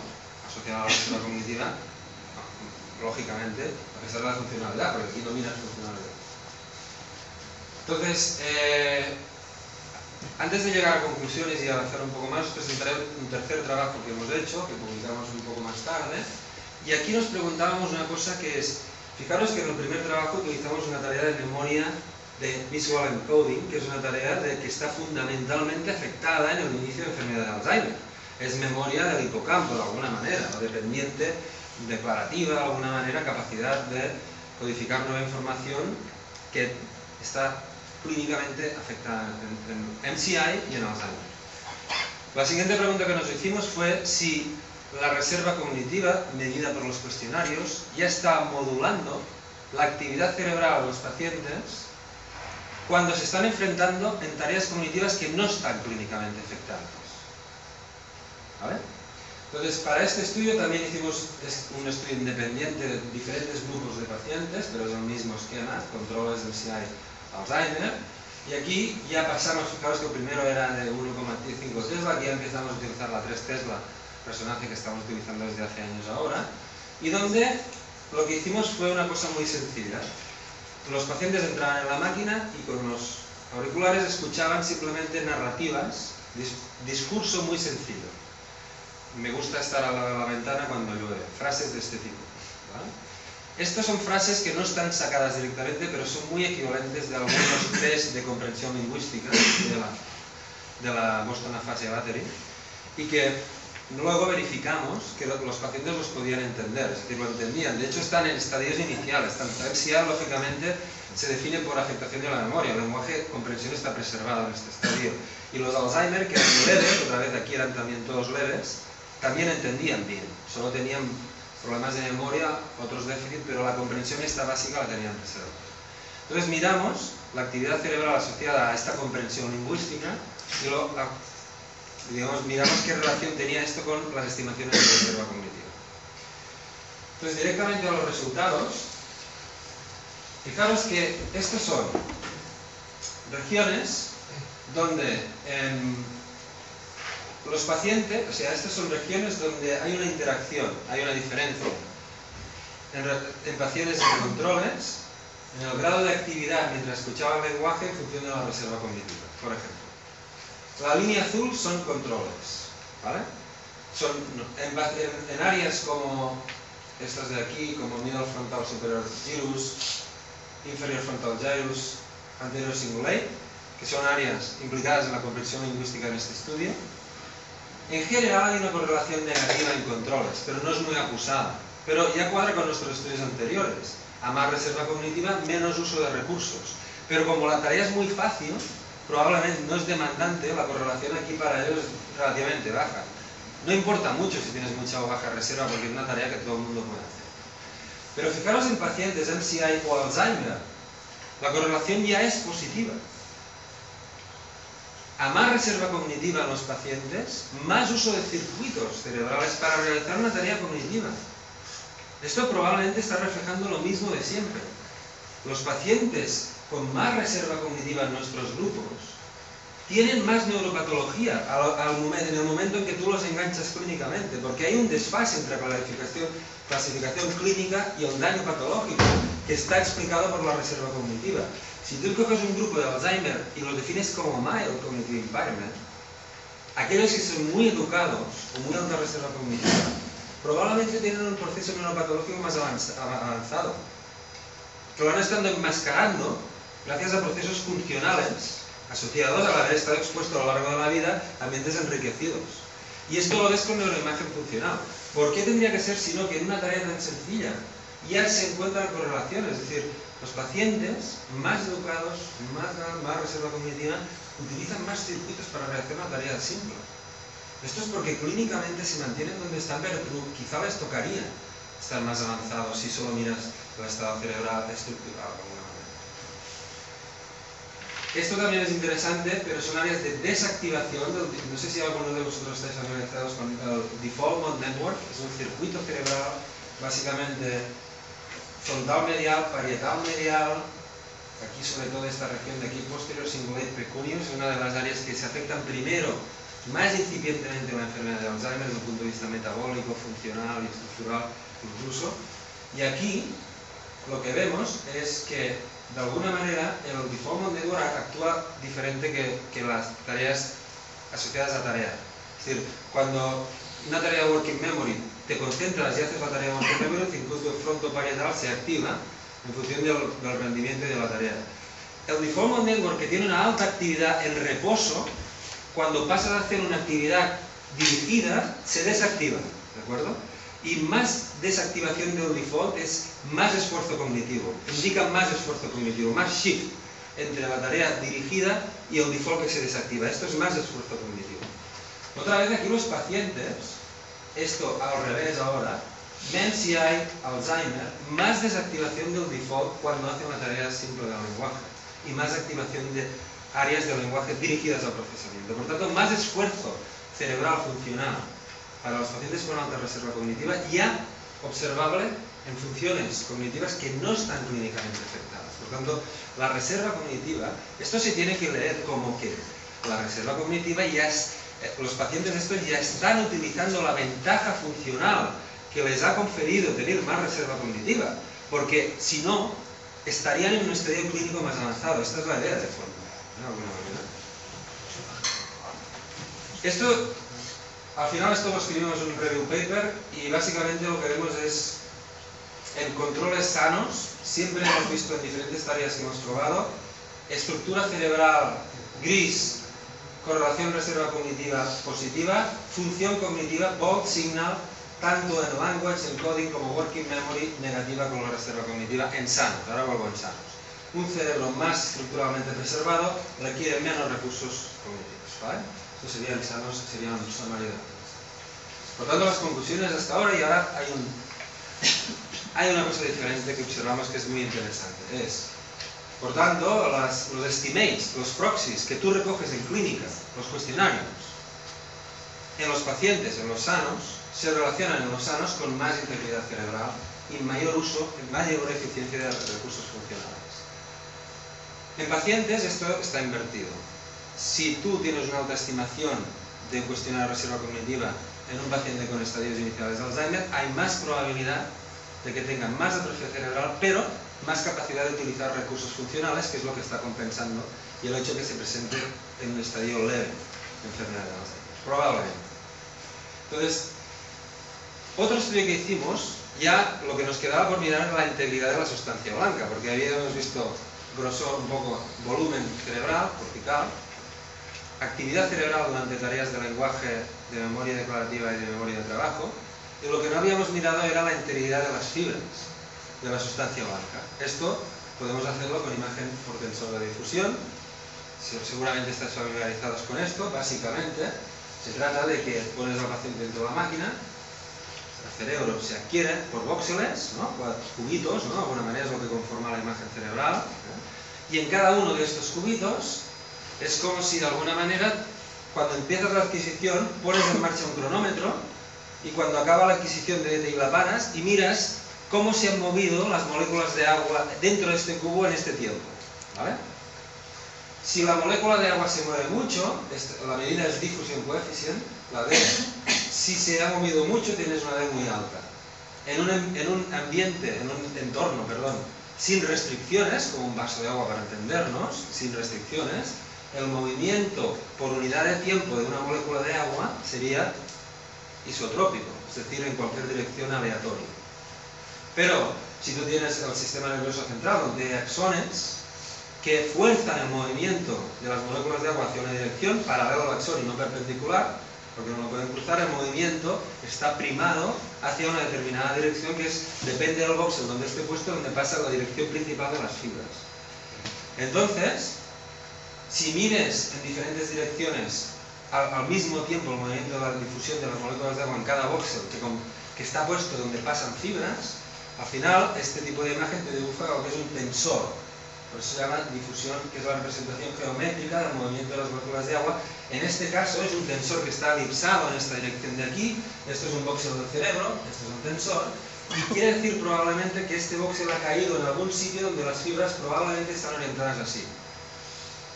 S2: asociada a la estructura cognitiva, lógicamente, a pesar de la funcionalidad, porque aquí domina su funcionalidad. Entonces, eh, antes de llegar a conclusiones y avanzar un poco más, presentaré un tercer trabajo que hemos hecho, que publicamos un poco más tarde, y aquí nos preguntábamos una cosa que es, fijaros que en el primer trabajo utilizamos una tarea de memoria de visual encoding, que es una tarea de que está fundamentalmente afectada en el inicio de enfermedad de Alzheimer. Es memoria del hipocampo, de alguna manera, o dependiente, declarativa, de alguna manera, capacidad de codificar nueva información que está clínicamente afectada en, en MCI y en Alzheimer. La siguiente pregunta que nos hicimos fue si la reserva cognitiva, medida por los cuestionarios, ya está modulando la actividad cerebral de los pacientes cuando se están enfrentando en tareas cognitivas que no están clínicamente afectadas. ¿Vale? Entonces, para este estudio también hicimos un estudio independiente de diferentes grupos de pacientes, pero es el mismo esquema, controles del CI Alzheimer, y aquí ya pasamos, fijaos que primero era de 1,5 Tesla, aquí ya empezamos a utilizar la 3 Tesla, resonancia que estamos utilizando desde hace años ahora, y donde lo que hicimos fue una cosa muy sencilla. Los pacientes entraban en la máquina y con los auriculares escuchaban simplemente narrativas, discurso muy sencillo. Me gusta estar a la, ventana cuando llueve, frases de este tipo. Estas son frases que no están sacadas directamente, pero son muy equivalentes de algunos test de comprensión lingüística de la, de la Boston Aphasia Battery y que Luego verificamos que los pacientes los podían entender, es decir, lo entendían. De hecho, están en estadios iniciales. Tanto MCA, lógicamente, se define por afectación de la memoria. El lenguaje comprensión está preservado en este estadio. Y los Alzheimer, que eran leves, otra vez aquí eran también todos leves, también entendían bien. Solo tenían problemas de memoria, otros déficits, pero la comprensión esta básica la tenían preservada. Entonces miramos la actividad cerebral asociada a esta comprensión lingüística y lo, digamos, miramos qué relación tenía esto con las estimaciones de reserva cognitiva. Entonces, directamente a los resultados, fijaros que estos son regiones donde los pacientes, o sea, estas son regiones donde hay una interacción, hay una diferencia en, en pacientes de controles, en el grado de actividad mientras escuchaban el lenguaje en función de la reserva cognitiva, por ejemplo. La línea azul son controles, ¿vale? Son en, áreas como estas de aquí, como middle frontal superior gyrus, inferior frontal gyrus, anterior cingulate, que son áreas implicadas en la comprensión lingüística en este estudio. En general hay una correlación negativa en controles, pero no es muy acusada. Pero ya cuadra con nuestros estudios anteriores. A más reserva cognitiva, menos uso de recursos. Pero como la tarea es muy fácil, probablemente no es demandante, la correlación aquí para ellos es relativamente baja. No importa mucho si tienes mucha o baja reserva porque es una tarea que todo el mundo puede hacer. Pero fijaros en pacientes MCI o Alzheimer, la correlación ya es positiva. A más reserva cognitiva en los pacientes, más uso de circuitos cerebrales para realizar una tarea cognitiva. Esto probablemente está reflejando lo mismo de siempre. Los pacientes con más reserva cognitiva en nuestros grupos tienen más neuropatología en el momento en que tú los enganchas clínicamente, porque hay un desfase entre la clasificación, clasificación clínica y el daño patológico, que está explicado por la reserva cognitiva. Si tú coges un grupo de Alzheimer y lo defines como mild cognitive impairment, aquellos que son muy educados o muy alta reserva cognitiva, probablemente tienen un proceso neuropatológico más avanzado, que lo han estado enmascarando gracias a procesos funcionales asociados al haber estado expuesto a lo largo de la vida a ambientes enriquecidos. Y esto lo ves con neuroimagen funcional. ¿Por qué tendría que ser sino que en una tarea tan sencilla ya se encuentran correlaciones? Es decir, los pacientes más educados, más, reserva cognitiva, utilizan más circuitos para realizar una tarea simple. Esto es porque clínicamente se mantienen donde están, pero quizá les tocaría estar más avanzados si solo miras el estado cerebral estructural esto también es interesante, pero son áreas de desactivación. no sé si alguno de vosotros estáis familiarizados con el Default Mode Network, es un circuito cerebral básicamente frontal medial, parietal medial, aquí sobre todo esta región de aquí posterior, cingulate precuneus, es una de las áreas que se afectan primero, más incipientemente la enfermedad de Alzheimer desde el punto de vista metabólico, funcional y estructural incluso. Y aquí lo que vemos es que de alguna manera el default network actúa diferente que, las tareas asociadas a tarea. Es decir, cuando una tarea de working memory te concentras y haces la tarea working memory, el circuito frontoparietal se activa en función del, rendimiento de la tarea. El default network que tiene una alta actividad en reposo, cuando pasa a hacer una actividad dirigida, se desactiva. ¿De acuerdo? y más desactivación del default es más esfuerzo cognitivo, indica más esfuerzo cognitivo, más shift entre la tarea dirigida y el default que se desactiva. Esto es más esfuerzo cognitivo. Otra vez aquí los pacientes, esto al revés ahora, ven si hay Alzheimer, más desactivación del default cuando hacen una tarea simple del lenguaje y más activación de áreas del lenguaje dirigidas al procesamiento. Por tanto, más esfuerzo cerebral funcional para los pacientes con alta reserva cognitiva ya observable en funciones cognitivas que no están clínicamente afectadas. Por tanto, la reserva cognitiva, esto se tiene que leer como que la reserva cognitiva ya es, eh, los pacientes estos ya están utilizando la ventaja funcional que les ha conferido tener más reserva cognitiva, porque si no, estarían en un estadio clínico más avanzado. Esta es la idea de fondo, de alguna manera. Esto al final esto lo escribimos en un review paper y básicamente lo que vemos es en controles sanos, siempre hemos visto en diferentes tareas que hemos probado, estructura cerebral gris, correlación reserva cognitiva positiva, función cognitiva, bold signal, tanto en language, encoding como working memory negativa con la reserva cognitiva en sanos. Ahora vuelvo en sanos. Un cerebro más estructuralmente preservado requiere menos recursos cognitivos. ¿vale? Esto serían sanos, serían sumaridad. Por tanto, las conclusiones hasta ahora y ahora hay, un, hay una cosa diferente que observamos que es muy interesante. Es, por tanto, los estimates, los proxies que tú recoges en clínica, los cuestionarios, en los pacientes, en los sanos, se relacionan en los sanos con más integridad cerebral y mayor uso, mayor eficiencia de los recursos funcionales. En pacientes esto está invertido. Si tú tienes una alta estimación de cuestionar reserva cognitiva en un paciente con estadios iniciales de Alzheimer, hay más probabilidad de que tenga más atrofia cerebral, pero más capacidad de utilizar recursos funcionales, que es lo que está compensando, y el hecho que se presente en un estadio leve de enfermedad de Alzheimer. Probablemente. Entonces, otro estudio que hicimos, ya lo que nos quedaba por mirar era la integridad de la sustancia blanca, porque habíamos visto grosor, un poco volumen cerebral, cortical, actividad cerebral durante tareas de lenguaje, de memoria declarativa y de memoria de trabajo, y lo que no habíamos mirado era la integridad de las fibras de la sustancia blanca. Esto podemos hacerlo con imagen por tensor de difusión, seguramente estáis familiarizados con esto, básicamente se trata de que pones al paciente dentro de la máquina, el cerebro se adquiere por voxeles, ¿no? cubitos, ¿no? de alguna manera es lo que conforma la imagen cerebral, y en cada uno de estos cubitos es como si de alguna manera, cuando empiezas la adquisición, pones en marcha un cronómetro y cuando acaba la adquisición de, paras y miras cómo se han movido las moléculas de agua dentro de este cubo en este tiempo. ¿vale? Si la molécula de agua se mueve mucho, la medida es diffusion coefficient, la D, si se ha movido mucho tienes una D muy alta. En un, en un ambiente, en un entorno, perdón, sin restricciones, como un vaso de agua para entendernos, sin restricciones, el movimiento por unidad de tiempo de una molécula de agua sería isotrópico, es decir, en cualquier dirección aleatoria. Pero si tú tienes el sistema nervioso central hay axones que fuerzan el movimiento de las moléculas de agua hacia una dirección paralela al axón y no perpendicular, porque no lo pueden cruzar, el movimiento está primado hacia una determinada dirección que es, depende del voxel donde esté puesto, donde pasa la dirección principal de las fibras. Entonces, si mires en diferentes direcciones al, mismo tiempo el movimiento de la difusión de las moléculas de agua en cada voxel que, que está puesto donde pasan fibras, al final este tipo de imagen te dibuja lo que es un tensor. Por eso se llama difusión, que es la representación geométrica del movimiento de las moléculas de agua. En este caso es un tensor que está elipsado en esta dirección de aquí. Esto es un voxel del cerebro, esto es un tensor. Y quiere decir probablemente que este voxel ha caído en algún sitio donde las fibras probablemente están orientadas así.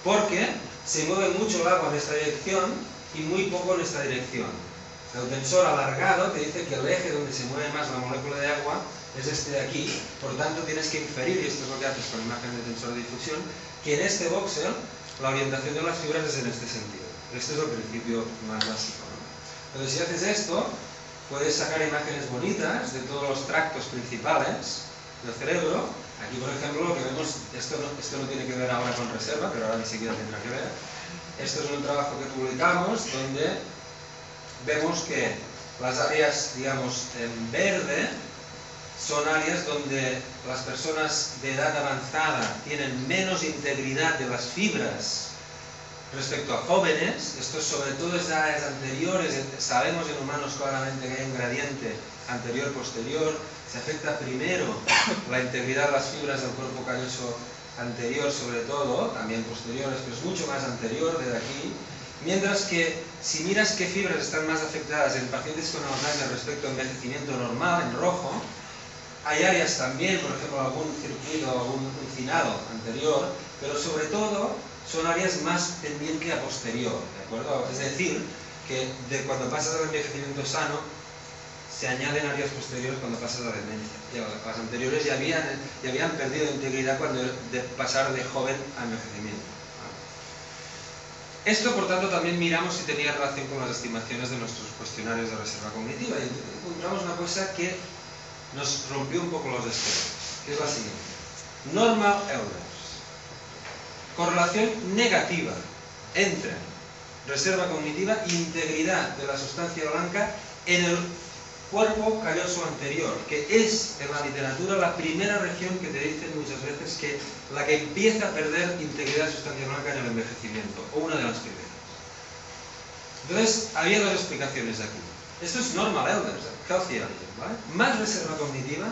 S2: Porque se mueve mucho el agua en esta dirección y muy poco en esta dirección. El tensor alargado te dice que el eje donde se mueve más la molécula de agua es este de aquí, por tanto tienes que inferir, y esto es lo que haces con imagen de tensor de difusión, que en este voxel la orientación de las fibras es en este sentido. Este es el principio más básico. ¿no? Entonces si haces esto, puedes sacar imágenes bonitas de todos los tractos principales del cerebro. Aquí, por ejemplo, lo que vemos, esto no, esto no tiene que ver ahora con reserva, pero ahora ni siquiera tendrá que ver. Esto es un trabajo que publicamos donde vemos que las áreas, digamos, en verde son áreas donde las personas de edad avanzada tienen menos integridad de las fibras respecto a jóvenes. Esto sobre todo es áreas anteriores. Sabemos en humanos claramente que hay un gradiente anterior-posterior. Se afecta primero la integridad de las fibras del cuerpo calloso anterior sobre todo, también posteriores, pero es mucho más anterior desde aquí. Mientras que si miras qué fibras están más afectadas en pacientes con Alzheimer respecto a envejecimiento normal, en rojo, hay áreas también, por ejemplo, algún circuito, algún uncinado anterior, pero sobre todo son áreas más tendientes a posterior, ¿de acuerdo? Es decir, que de cuando pasas al envejecimiento sano, se añaden áreas posteriores cuando pasas a la demencia. Las anteriores ya habían, ya habían perdido integridad cuando de pasar de joven a envejecimiento. Esto, por tanto, también miramos si tenía relación con las estimaciones de nuestros cuestionarios de reserva cognitiva y encontramos una cosa que nos rompió un poco los esquemas, que es la siguiente. Normal elders. Correlación negativa entre reserva cognitiva e integridad de la sustancia blanca en el cuerpo calloso anterior, que es en la literatura la primera región que te dicen muchas veces que la que empieza a perder integridad de sustancia blanca en el envejecimiento, o una de las primeras. Entonces, había dos explicaciones aquí. Esto es normal elders, healthy elders, ¿vale? Más reserva cognitiva,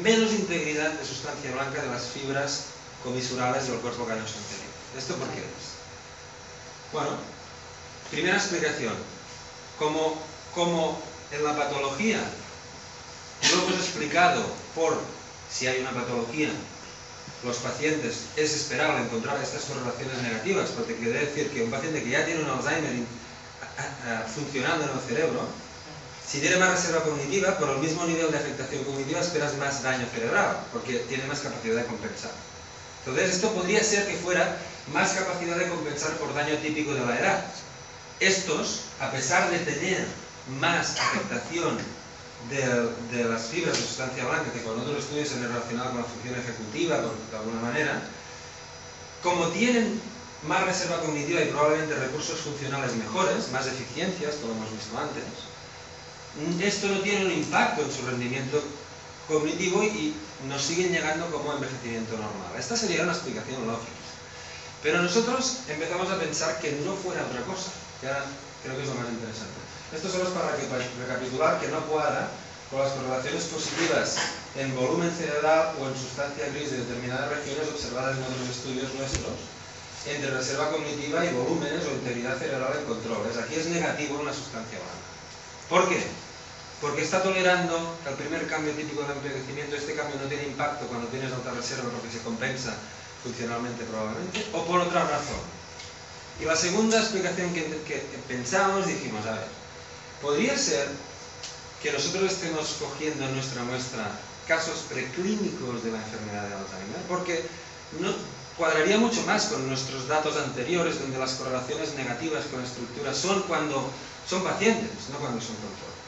S2: menos integridad de sustancia blanca de las fibras comisurales del cuerpo calloso anterior. ¿Esto por qué es? Bueno, primera explicación. Como, como en la patología lo hemos explicado por si hay una patología, los pacientes es esperable encontrar estas correlaciones negativas, porque quiere decir que un paciente que ya tiene un Alzheimer funcionando en el cerebro, si tiene más reserva cognitiva, por el mismo nivel de afectación cognitiva esperas más daño cerebral, porque tiene más capacidad de compensar. Entonces, esto podría ser que fuera más capacidad de compensar por daño típico de la edad. Estos, a pesar de tener más afectación de, las fibras de sustancia blanca que con otros estudios se han relacionado con la función ejecutiva, de alguna manera, como tienen más reserva cognitiva y probablemente recursos funcionales mejores, más eficiencias, como hemos visto antes, esto no tiene un impacto en su rendimiento cognitivo y nos siguen llegando como envejecimiento normal. Esta sería una explicación lógica. Pero nosotros empezamos a pensar que no fuera otra cosa, que ahora creo que es lo más interesante. Esto solo es para recapitular que no cuadra con las correlaciones positivas en volumen cerebral o en sustancia gris de determinadas regiones observadas en otros estudios nuestros entre reserva cognitiva y volúmenes o integridad cerebral en controles. Aquí es negativo una sustancia blanca. ¿Por qué? porque está tolerando el primer cambio típico del envejecimiento, este cambio no tiene impacto cuando tienes alta reserva porque se compensa funcionalmente probablemente, o por otra razón. Y la segunda explicación que, que pensamos, dijimos, a ver, podría ser que nosotros estemos cogiendo en nuestra muestra casos preclínicos de la enfermedad de Alzheimer, porque no, cuadraría mucho más con nuestros datos anteriores, donde las correlaciones negativas con la estructura son cuando son pacientes, no cuando son controles.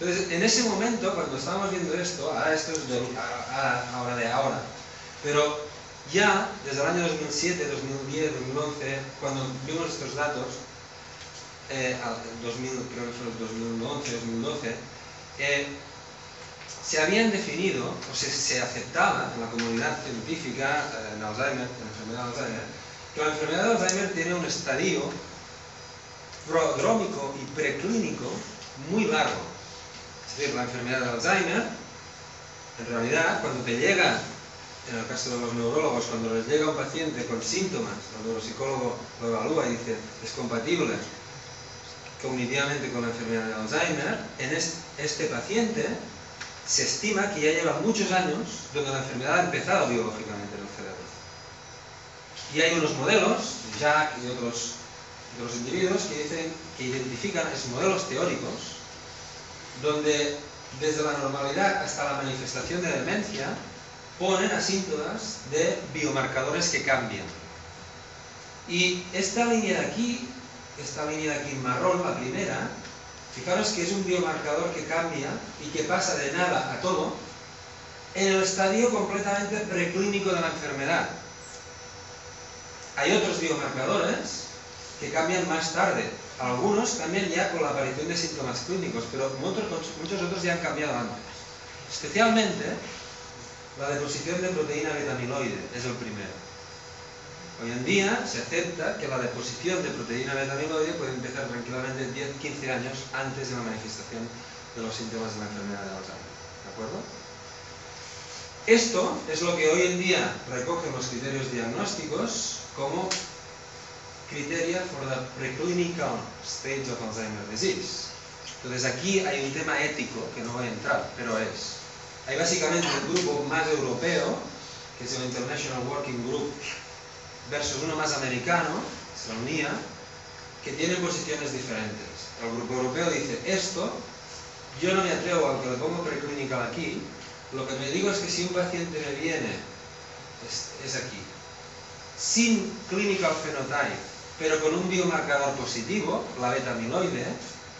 S2: Entonces, en ese momento, cuando estábamos viendo esto, ahora esto es de, ahora de ahora, pero ya desde el año 2007, 2010, 2011, cuando vimos estos datos, eh, 2000, creo que fue 2011, 2012, eh, se habían definido, o se, se, aceptaba en la comunidad científica eh, en Alzheimer, en la enfermedad de Alzheimer, que la enfermedad de Alzheimer tiene un estadio prodrómico y preclínico muy largo. Es decir, la enfermedad de Alzheimer, en realidad, cuando te llega, en el caso de los neurólogos, cuando les llega un paciente con síntomas, el neuropsicólogo lo evalúa y dice, es compatible cognitivamente con la enfermedad de Alzheimer, en este paciente se estima que ya lleva muchos años donde la enfermedad ha empezado biológicamente en el cerebro. Y hay unos modelos, Jack y otros, otros individuos, que, dicen, que identifican esos modelos teóricos, donde desde la normalidad hasta la manifestación de demencia ponen a de biomarcadores que cambian. Y esta línea de aquí esta línea de aquí en marrón, la primera, fijaros que es un biomarcador que cambia y que pasa de nada a todo en el estadio completamente preclínico de la enfermedad. Hay otros biomarcadores que cambian más tarde. Algunos cambian ya con la aparición de síntomas clínicos, pero muchos, otros ya han cambiado antes. Especialmente la deposición de proteína beta-amiloide es el primero. Hoy en día se acepta que la deposición de proteína beta-amiloide puede empezar tranquilamente 10-15 años antes de la manifestación de los síntomas de la enfermedad de Alzheimer. ¿De acuerdo? Esto es lo que hoy en día recogen los criterios diagnósticos como criteria for the preclinical stage of Alzheimer disease. Entonces aquí hay un tema ético que no voy a entrar, pero es. Hay básicamente un grupo más europeo, que es el International Working Group versus uno más americano, se unía, que tiene posiciones diferentes. El grupo europeo dice, esto, yo no me atrevo, aunque lo pongo preclinical aquí, lo que me digo es que si un paciente me viene, es, aquí, sin clinical phenotype, pero con un biomarcador positivo, la beta-amiloide,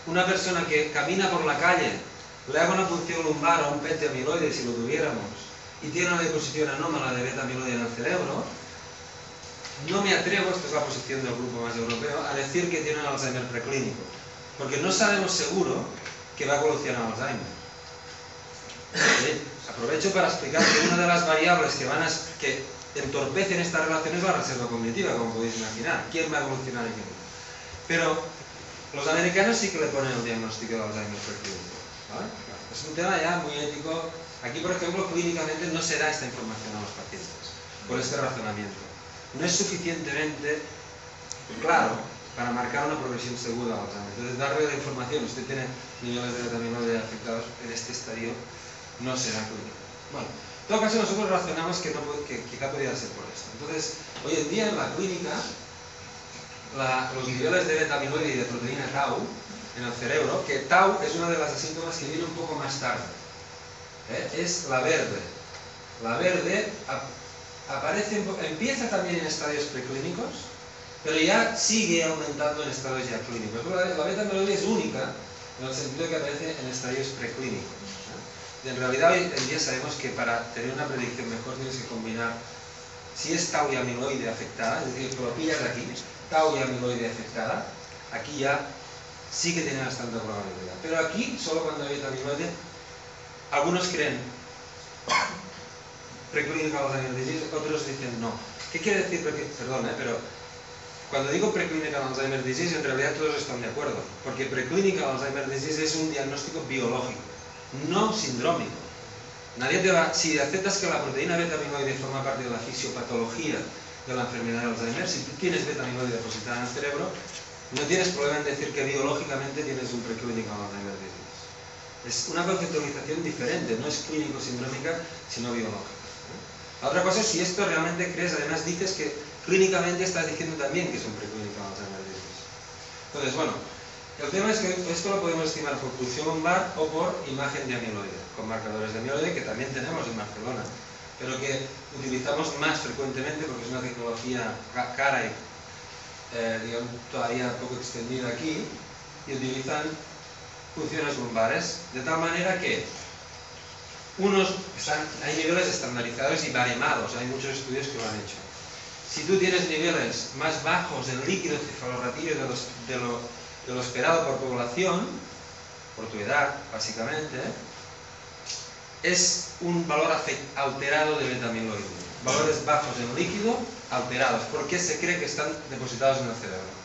S2: una persona que camina por la calle, le haga una punción lumbar o un PET de amiloide si lo tuviéramos, y tiene una deposición anómala de beta-amiloide en el cerebro, no me atrevo, esta es la posición del grupo más europeo, a decir que tiene un Alzheimer preclínico, porque no sabemos seguro que va a evolucionar Alzheimer. Aprovecho para explicar que una de las variables que, van a, que entorpecen esta relación es la reserva cognitiva, como podéis imaginar. ¿Quién va a evolucionar quién no? Pero los americanos sí que le ponen el diagnóstico de Alzheimer preclínico. Es un tema ya muy ético. Aquí, por ejemplo, clínicamente no se da esta información a los pacientes, por este razonamiento no es suficientemente claro para marcar una progresión segura al Alzheimer. Entonces, darle la información, usted tiene niveles de de afectados en este estadio, no será clínico. Bueno, en todo caso nosotros razonamos que, no, que quizá podría ser por esto. Entonces, hoy en día en la clínica, la, los niveles de beta-amiloide y de proteína tau en el cerebro, que tau es una de las síntomas que viene un poco más tarde, ¿eh? es la verde. La verde aparece, empieza también en estadios preclínicos, pero ya sigue aumentando en estadios ya clínicos. La, beta-amiloide es única en el sentido que aparece en estadios preclínicos. en realidad hoy en día sabemos que para tener una predicción mejor tienes que combinar, si es tau y amiloide afectada, es decir, que lo pillas aquí, tau y amiloide afectada, aquí ya sí que tiene bastante probabilidad. Pero aquí, solo cuando hay beta-amiloide, algunos creen preclinical Alzheimer disease, otros dicen no. ¿Qué quiere decir? Perdón, ¿eh? pero cuando digo preclinical Alzheimer disease, en realidad todos están de acuerdo, porque preclinical Alzheimer disease es un diagnóstico biológico, no sindrómico. Nadie te va, si aceptas que la proteína beta-amiloide forma parte de la fisiopatología de la enfermedad de Alzheimer, si tú tienes beta-amiloide depositada en el cerebro, no tienes problema en decir que biológicamente tienes un preclinical Alzheimer disease. Es una conceptualización diferente, no es clínico-sindrómica, sino biológica. La otra cosa es si esto realmente crees, además dices que clínicamente estás diciendo también que es un preclínico disease. Entonces, bueno, el tema es que esto lo podemos estimar por pulsión lumbar o por imagen de amiloide, con marcadores de amiloide que también tenemos en Barcelona, pero que utilizamos más frecuentemente porque es una tecnología cara y eh, digamos, todavía poco extendida aquí, y utilizan funciones lumbares, de tal manera que unos están, hay niveles estandarizados y baremados, hay muchos estudios que lo han hecho. Si tú tienes niveles más bajos del líquido cefalorraquídeo de, de, lo, de lo esperado por población, por tu edad, básicamente, es un valor alterado de betamiloide. Valores bajos en líquido, alterados, porque se cree que están depositados en el cerebro.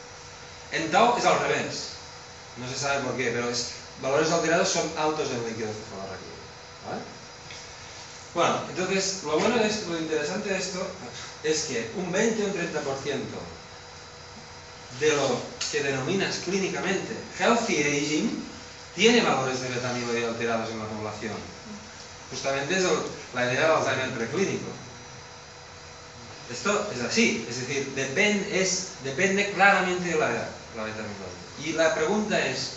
S2: En Tau es al revés. No se sabe por qué, pero es, valores alterados son altos en líquido cefalorraquídeo. ¿vale? Bueno, entonces, lo bueno de lo interesante de esto es que un 20 o un 30% de lo que denominas clínicamente healthy aging tiene valores de betamiloide alterados en la población. Justamente es la idea del Alzheimer preclínico. Esto es así, es decir, depende, claramente de la edad, la betamiloide. Y la pregunta es,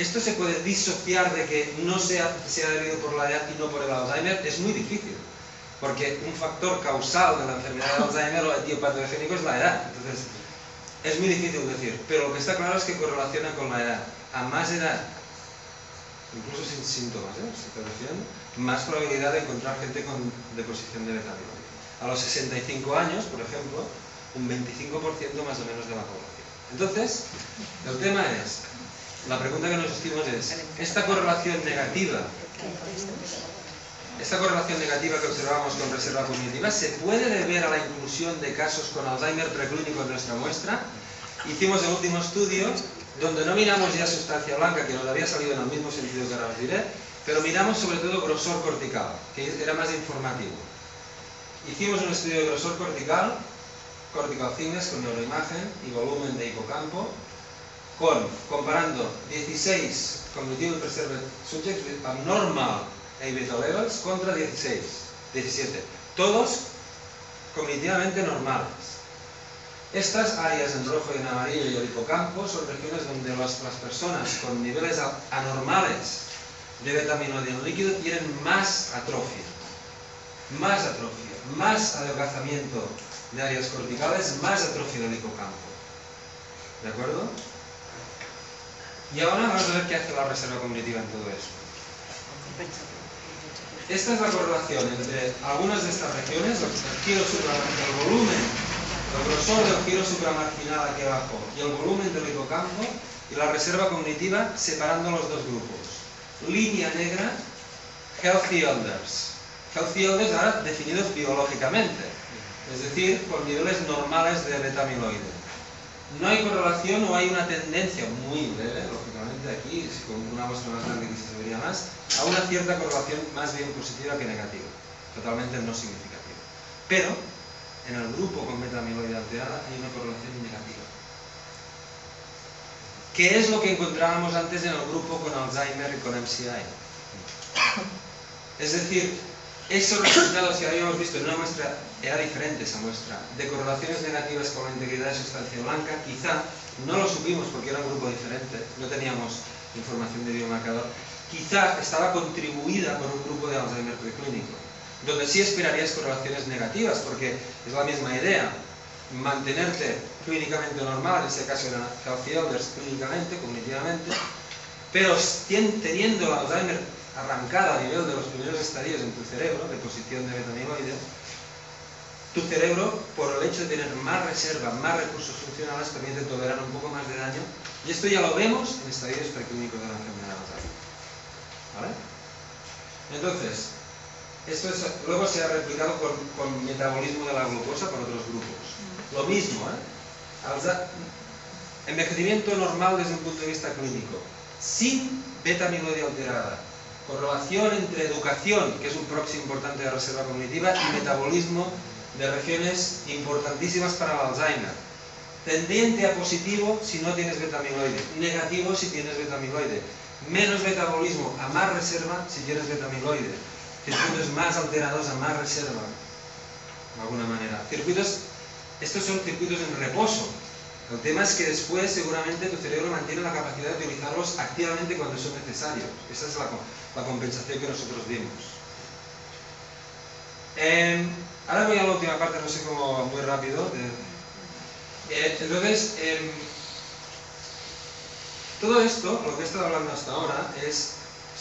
S2: ¿esto se puede disociar de que no sea, sea debido por la edad y no por el Alzheimer? Es muy difícil, porque un factor causal de la enfermedad de Alzheimer o etiopatogénico es la edad. Entonces, es muy difícil decir, pero lo que está claro es que correlaciona con la edad. A más edad, incluso sin síntomas, ¿eh? se más probabilidad de encontrar gente con deposición de betamiloide. A los 65 años, por ejemplo, un 25% más o menos de la población. Entonces, el tema es, la pregunta que nos hicimos es, ¿esta correlación negativa, esta correlación negativa que observamos con reserva cognitiva, se puede deber a la inclusión de casos con Alzheimer preclínico en nuestra muestra? Hicimos el último estudio donde no miramos ya sustancia blanca, que nos había salido en el mismo sentido que ahora os diré, pero miramos sobre todo grosor cortical, que era más informativo. Hicimos un estudio de grosor cortical, cortical thickness con neuroimagen y volumen de hipocampo, con, comparando 16 cognitive preserved subjects with abnormal A-beta levels contra 16, 17. Todos cognitivamente normales. Estas áreas en rojo y en amarillo y el hipocampo son regiones donde las, personas con niveles anormales de betaminoide en líquido tienen más atrofia, más atrofia, más adelgazamiento de áreas corticales, más atrofia del hipocampo. ¿De acuerdo? Y ahora vamos a ver qué hace la reserva cognitiva en todo esto. Esta es la correlación entre algunas de estas regiones, el, giro el volumen, el grosor del giro supramarginal aquí abajo y el volumen del hipocampo y la reserva cognitiva separando los dos grupos. Línea negra, healthy elders. Healthy elders ahora definidos biológicamente, es decir, con niveles normales de betamiloide no hay correlación o hay una tendencia muy leve, lógicamente aquí, si con una muestra más grande quizás se vería más, a una cierta correlación más bien positiva que negativa, totalmente no significativa. Pero en el grupo con betamiloide alterada hay una correlación negativa. ¿Qué es lo que encontrábamos antes en el grupo con Alzheimer y con MCI? Es decir, esos resultados que habíamos visto en una muestra, era diferente esa muestra, de correlaciones negativas con la integridad de sustancia blanca, quizá no lo supimos porque era un grupo diferente, no teníamos información de biomarcador, quizá estaba contribuida por un grupo de Alzheimer preclínico, donde sí esperarías correlaciones negativas, porque es la misma idea, mantenerte clínicamente normal, en ese caso eran healthy elders clínicamente, cognitivamente, pero teniendo Alzheimer arrancada a nivel de los primeros estadios en tu cerebro, de posición de betamiloide, tu cerebro, por el hecho de tener más reserva, más recursos funcionales, permite tolerar un poco más de daño. Y esto ya lo vemos en estadios preclínicos de la enfermedad Alzheimer. ¿Vale? Entonces, esto es, luego se ha replicado con, con, metabolismo de la glucosa por otros grupos. Lo mismo, ¿eh? Envejecimiento normal desde un punto de vista clínico, sin beta-amiloide alterada, correlación entre educación, que es un proxy importante de reserva cognitiva, y metabolismo de regiones importantísimas para el Alzheimer. Tendiente a positivo si no tienes betamiloide, negativo si tienes betamiloide. menos metabolismo a más reserva si tienes beta-amiloide. Circuitos más alterados a más reserva, de alguna manera. Circuitos, estos son circuitos en reposo. El tema es que después seguramente tu cerebro mantiene la capacidad de utilizarlos activamente cuando son necesarios. Esa es la, la compensación que nosotros dimos. Eh, ahora voy a la última parte, no sé cómo, muy rápido. Eh, entonces, eh, todo esto, lo que he estado hablando hasta ahora, es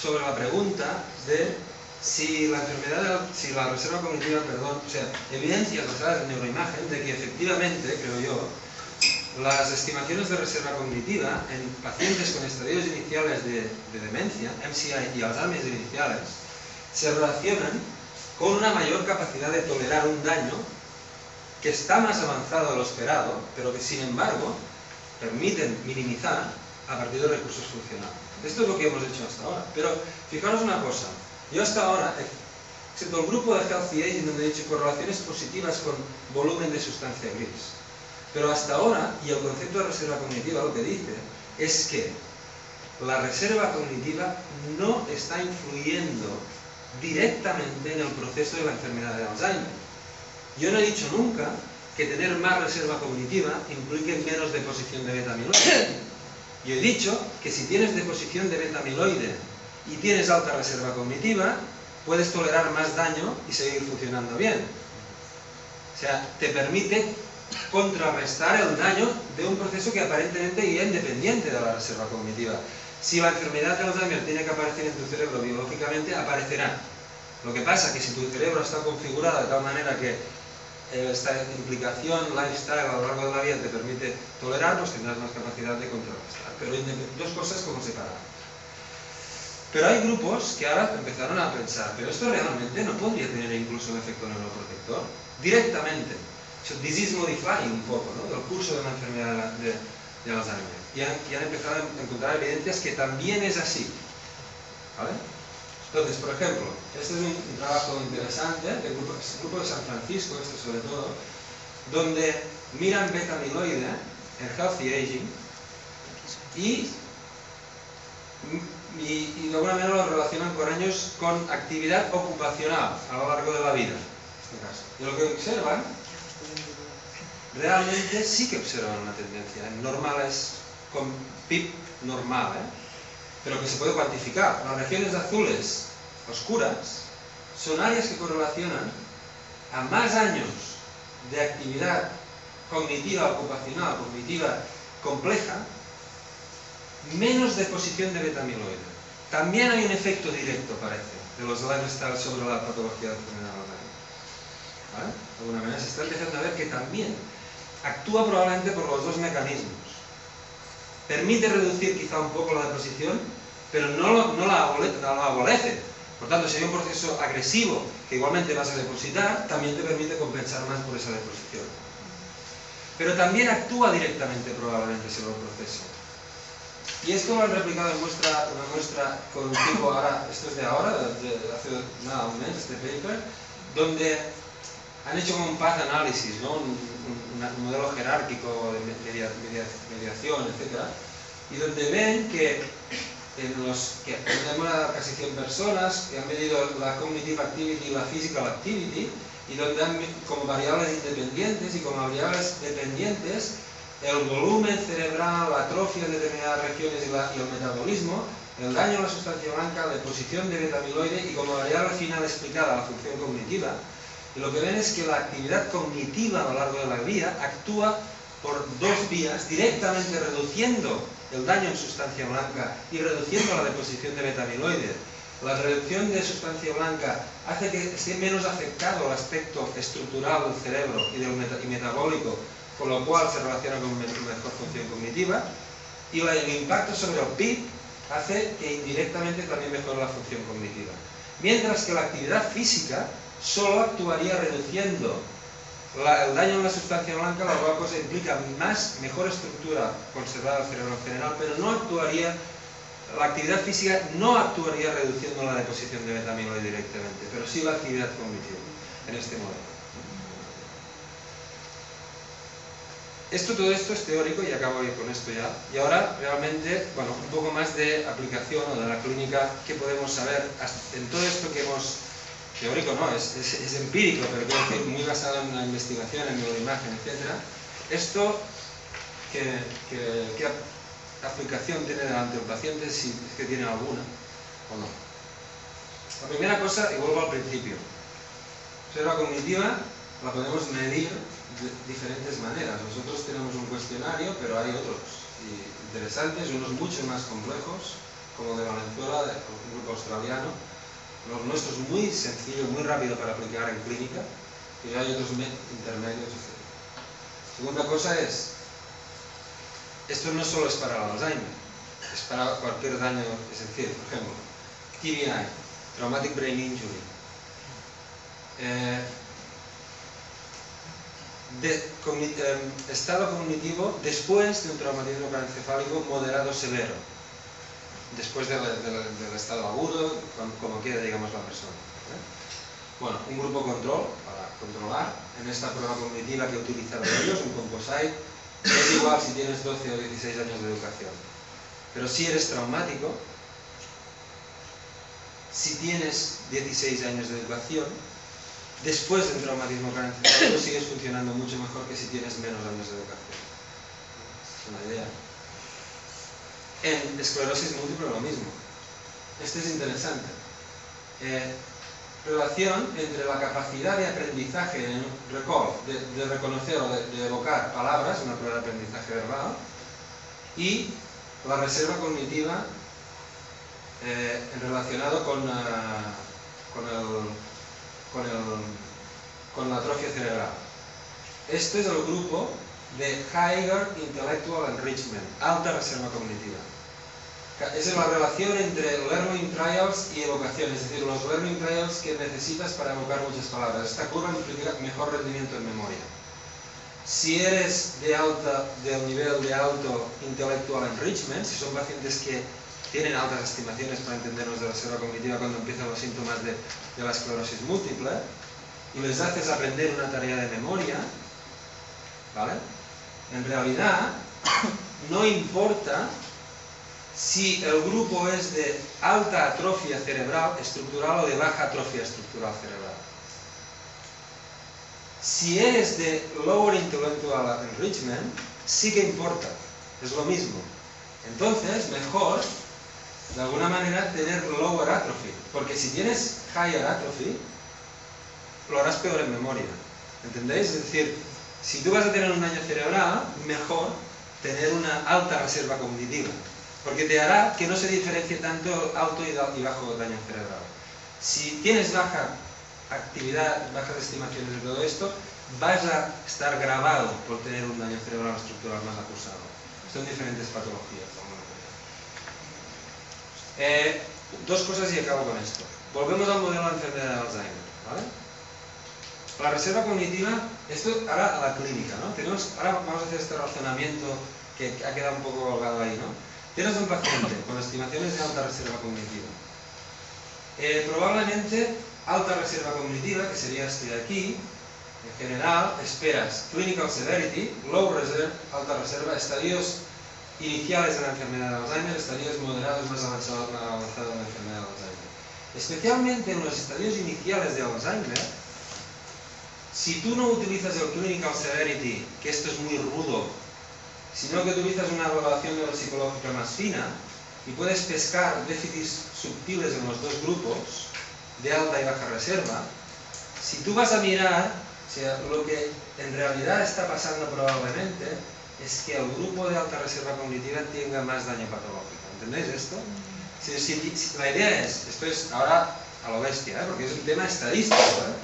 S2: sobre la pregunta de si la enfermedad, si la reserva cognitiva, perdón, o sea, evidencias basadas en neuroimagen de que efectivamente, creo yo, las estimaciones de reserva cognitiva en pacientes con estadios iniciales de, de demencia, MCI y Alzheimer iniciales, se relacionan con una mayor capacidad de tolerar un daño que está más avanzado de lo esperado, pero que sin embargo permiten minimizar a partir de recursos funcionales. Esto es lo que hemos hecho hasta ahora. Pero fijaros una cosa, yo hasta ahora, excepto el grupo de Healthy Aging donde he dicho correlaciones positivas con volumen de sustancia gris, pero hasta ahora, y el concepto de reserva cognitiva lo que dice, es que la reserva cognitiva no está influyendo directamente en el proceso de la enfermedad de Alzheimer. Yo no he dicho nunca que tener más reserva cognitiva implique menos deposición de beta-amiloide. Yo he dicho que si tienes deposición de beta-amiloide y tienes alta reserva cognitiva, puedes tolerar más daño y seguir funcionando bien. O sea, te permite contrarrestar el daño de un proceso que aparentemente es independiente de la reserva cognitiva. Si la enfermedad de Alzheimer tiene que aparecer en tu cerebro biológicamente, aparecerá. Lo que pasa es que si tu cerebro está configurado de tal manera que eh, esta implicación, lifestyle a lo largo de la vida te permite tolerar, tendrás más capacidad de contrarrestar. Pero dos cosas como separadas. Pero hay grupos que ahora empezaron a pensar, pero esto realmente no podría tener incluso un efecto neuroprotector, directamente. disease modifying un poco, ¿no? Del curso de una enfermedad de Alzheimer y han, empezado a encontrar evidencias que también es así. ¿Vale? Entonces, por ejemplo, este es un, trabajo interesante del grupo, de San Francisco, este sobre todo, donde miran beta-amiloide en Healthy Aging y, y, de alguna manera lo relacionan con años con actividad ocupacional a lo largo de la vida. En este caso. Y lo que observan, realmente sí que observan una tendencia en normales con PIB normal, ¿eh? pero que se puede cuantificar. Las regiones azules oscuras son áreas que correlacionan a más años de actividad cognitiva, ocupacional, cognitiva compleja, menos deposición de beta-amiloide. También hay un efecto directo, parece, de los lifestyle sobre la patología enfermedad ¿Vale? De alguna manera se está empezando a ver que también actúa probablemente por los dos mecanismos permite reducir quizá un poco la deposición, pero no, no la, abolece. Por tanto, si hay un proceso agresivo que igualmente vas a depositar, también te permite compensar más por esa deposición. Pero también actúa directamente probablemente sobre el proceso. Y esto lo han replicado en muestra, una muestra con un tipo ahora, esto es de ahora, de, hace nada, un mes, este paper, donde han hecho un path analysis, ¿no? un, modelo jerárquico de mediación, etc. Y donde ven que en los que tenemos casi 100 personas que han medido la cognitive activity y la physical activity y donde han como variables independientes y como variables dependientes el volumen cerebral, la atrofia de determinadas regiones y, el metabolismo, el daño a la sustancia blanca, la deposición de beta-amiloide y como variable final explicada la función cognitiva, lo que ven es que la actividad cognitiva a lo largo de la vida actúa por dos vías, directamente reduciendo el daño en sustancia blanca y reduciendo la deposición de beta-amiloide. La reducción de sustancia blanca hace que esté menos afectado el aspecto estructural del cerebro y, del metabólico, con lo cual se relaciona con mejor función cognitiva. Y el impacto sobre el PIB hace que indirectamente también mejore la función cognitiva. Mientras que la actividad física solo actuaría reduciendo el daño en la sustancia blanca, lo cual cosa implica más, mejor estructura conservada del cerebro en general, pero no actuaría, la actividad física no actuaría reduciendo la deposición de metamiloide directamente, pero sí la actividad cognitiva en este modelo. esto, todo esto es teórico y acabo con esto ya. Y ahora realmente, bueno, un poco más de aplicación o de la clínica, ¿qué podemos saber en todo esto que hemos, teórico no, es, es, empírico, pero quiero decir, muy basado en la investigación, en neuroimagen, etc. Esto, ¿qué, qué, aplicación tiene delante del paciente, si es que tiene alguna o no? La primera cosa, y vuelvo al principio, observa cognitiva la podemos medir de diferentes maneras. Nosotros tenemos un cuestionario, pero hay otros interesantes, unos mucho más complejos, como de Valenzuela, un grupo australiano. Los nuestros muy sencillo, muy rápido para aplicar en clínica, y hay otros intermedios, etc. Segunda cosa es, esto no solo es para el Alzheimer, es para cualquier daño, es decir, por ejemplo, TBI, Traumatic Brain Injury. Eh, eh, estado cognitivo después de un traumatismo craneoencefálico moderado severo, después del estado agudo, como quiera digamos la persona. ¿eh? Bueno, un grupo control para controlar en esta prueba cognitiva que utilizaron ellos, un composite, es igual si tienes 12 o 16 años de educación. Pero si eres traumático, si tienes 16 años de educación, después del traumatismo craneoencefálico sigues funcionando mucho mejor que si tienes menos años de educación. Es una idea. En esclerosis múltiple lo mismo. Esto es interesante. Eh, relación entre la capacidad de aprendizaje, recall, de, reconocer o de, evocar palabras, una prueba de aprendizaje verbal, y la reserva cognitiva eh, relacionado con, ah, con el con, la atrofia cerebral. Este es el grupo de Higher Intellectual Enrichment, alta reserva cognitiva. Esa es la relación entre learning trials y evocación, es decir, los learning trials que necesitas para evocar muchas palabras. Esta curva implica mejor rendimiento en memoria. Si eres de alta, del nivel de alto intellectual enrichment, si son pacientes que tienen altas estimaciones para entendernos de la reserva cognitiva cuando empiezan los síntomas de, la esclerosis múltiple y les haces aprender una tarea de memoria, ¿vale? En realidad, no importa si el grupo es de alta atrofia cerebral estructural o de baja atrofia estructural cerebral. Si eres de lower intellectual enrichment, sí que importa, es lo mismo. Entonces, mejor de alguna manera tener lower atrophy, porque si tienes higher atrophy, lo harás peor en memoria. ¿Entendéis? Es decir, si tú vas a tener un daño cerebral, mejor tener una alta reserva cognitiva, porque te hará que no se diferencie tanto alto y bajo daño cerebral. Si tienes baja actividad, bajas estimaciones de todo esto, vas a estar grabado por tener un daño cerebral estructural más acusado. Son diferentes patologías. Eh, dos cosas y acabo con esto. Volvemos al modelo de enfermedad de Alzheimer. ¿vale? La reserva cognitiva, esto ahora la clínica, ¿no? Tenemos, ahora vamos a hacer este razonamiento que ha quedado un poco colgado ahí, ¿no? Tienes un paciente con estimaciones de alta reserva cognitiva. Eh, probablemente alta reserva cognitiva, que sería este de aquí, en general, esperas clinical severity, low reserve, alta reserva, estadios iniciales de la enfermedad de Alzheimer, estadios moderados más avanzados, más avanzados de la enfermedad de Alzheimer. Especialmente en los estadios iniciales de Alzheimer, si tú no utilizas el Clinical Severity, que esto es muy rudo, sino que utilizas una evaluación neuropsicológica más fina, y puedes pescar déficits subtiles en los dos grupos, de alta y baja reserva, si tú vas a mirar, o sea, lo que en realidad está pasando probablemente es que el grupo de alta reserva cognitiva tenga más daño patológico. ¿Entendéis esto? Si, la idea es, esto es ahora a lo bestia, ¿eh? porque es un tema estadístico, ¿eh?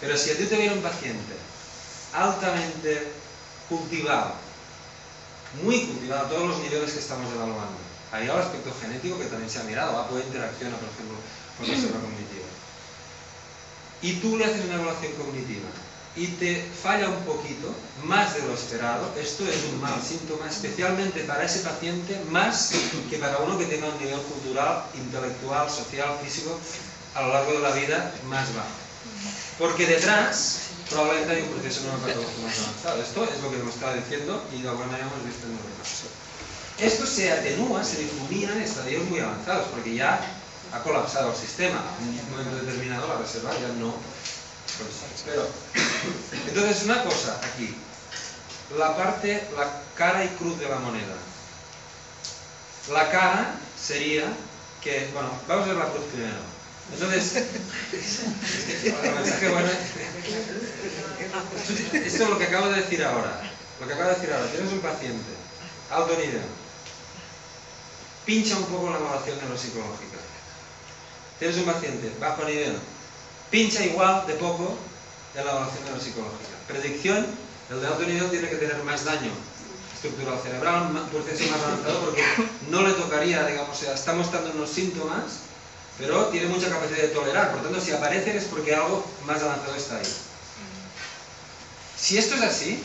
S2: pero si a ti te viene un paciente altamente cultivado, muy cultivado a todos los niveles que estamos evaluando, hay el aspecto genético que también se ha mirado, apoyo interacciona, por ejemplo, con la reserva cognitiva, y tú le haces una evaluación cognitiva, y te falla un poquito, más de lo esperado, esto es un mal síntoma, especialmente para ese paciente, más que para uno que tenga un nivel cultural, intelectual, social, físico, a lo largo de la vida más bajo. Porque detrás probablemente hay un proceso neuropatológico más avanzado. Esto es lo que hemos estado diciendo y de alguna manera hemos visto en el caso. Esto se atenúa, se difumina en estadios muy avanzados, porque ya ha colapsado el sistema. En un momento determinado la reserva ya no. Pero, entonces, una cosa aquí. La parte, la cara y cruz de la moneda. La cara sería que, bueno, vamos a ver la cruz primero. Entonces, es que, bueno, esto es lo que acabo de decir ahora. Lo que acabo de decir ahora. Tienes un paciente, alto nivel. Pincha un poco la evaluación neuropsicológica. Tienes un paciente, bajo nivel. Pincha igual de poco en la evaluación neuropsicológica. Predicción, el de alto nivel tiene que tener más daño estructural cerebral, un proceso más avanzado porque no le tocaría, digamos, o sea, está mostrando unos síntomas, pero tiene mucha capacidad de tolerar. Por tanto, si aparecen es porque algo más avanzado está ahí. Si esto es así,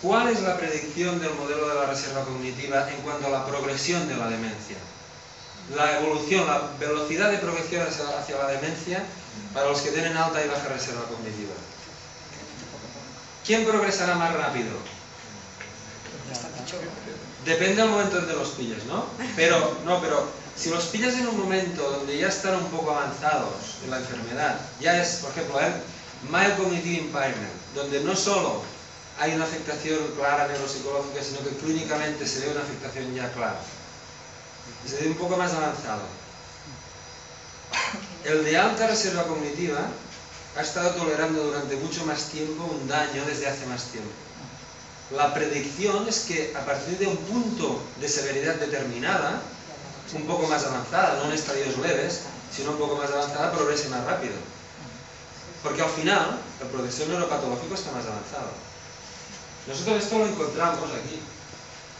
S2: ¿cuál es la predicción del modelo de la reserva cognitiva en cuanto a la progresión de la demencia? La evolución, la velocidad de progresión hacia, la demencia para los que tienen alta y baja reserva cognitiva. ¿Quién progresará más rápido? Depende del momento en que los pilles, ¿no? Pero, no, pero si los pillas en un momento donde ya están un poco avanzados en la enfermedad, ya es, por ejemplo, ¿eh? mild cognitive impairment, donde no solo hay una afectación clara neuropsicológica, sino que clínicamente se ve una afectación ya clara. Es un poco más avanzado. El de alta reserva cognitiva ha estado tolerando durante mucho más tiempo un daño desde hace más tiempo. La predicción es que a partir de un punto de severidad determinada, un poco más avanzada, no en estadios leves, sino un poco más avanzada, progrese más rápido. Porque al final, el proceso neuropatológico está más avanzado. Nosotros esto lo encontramos aquí.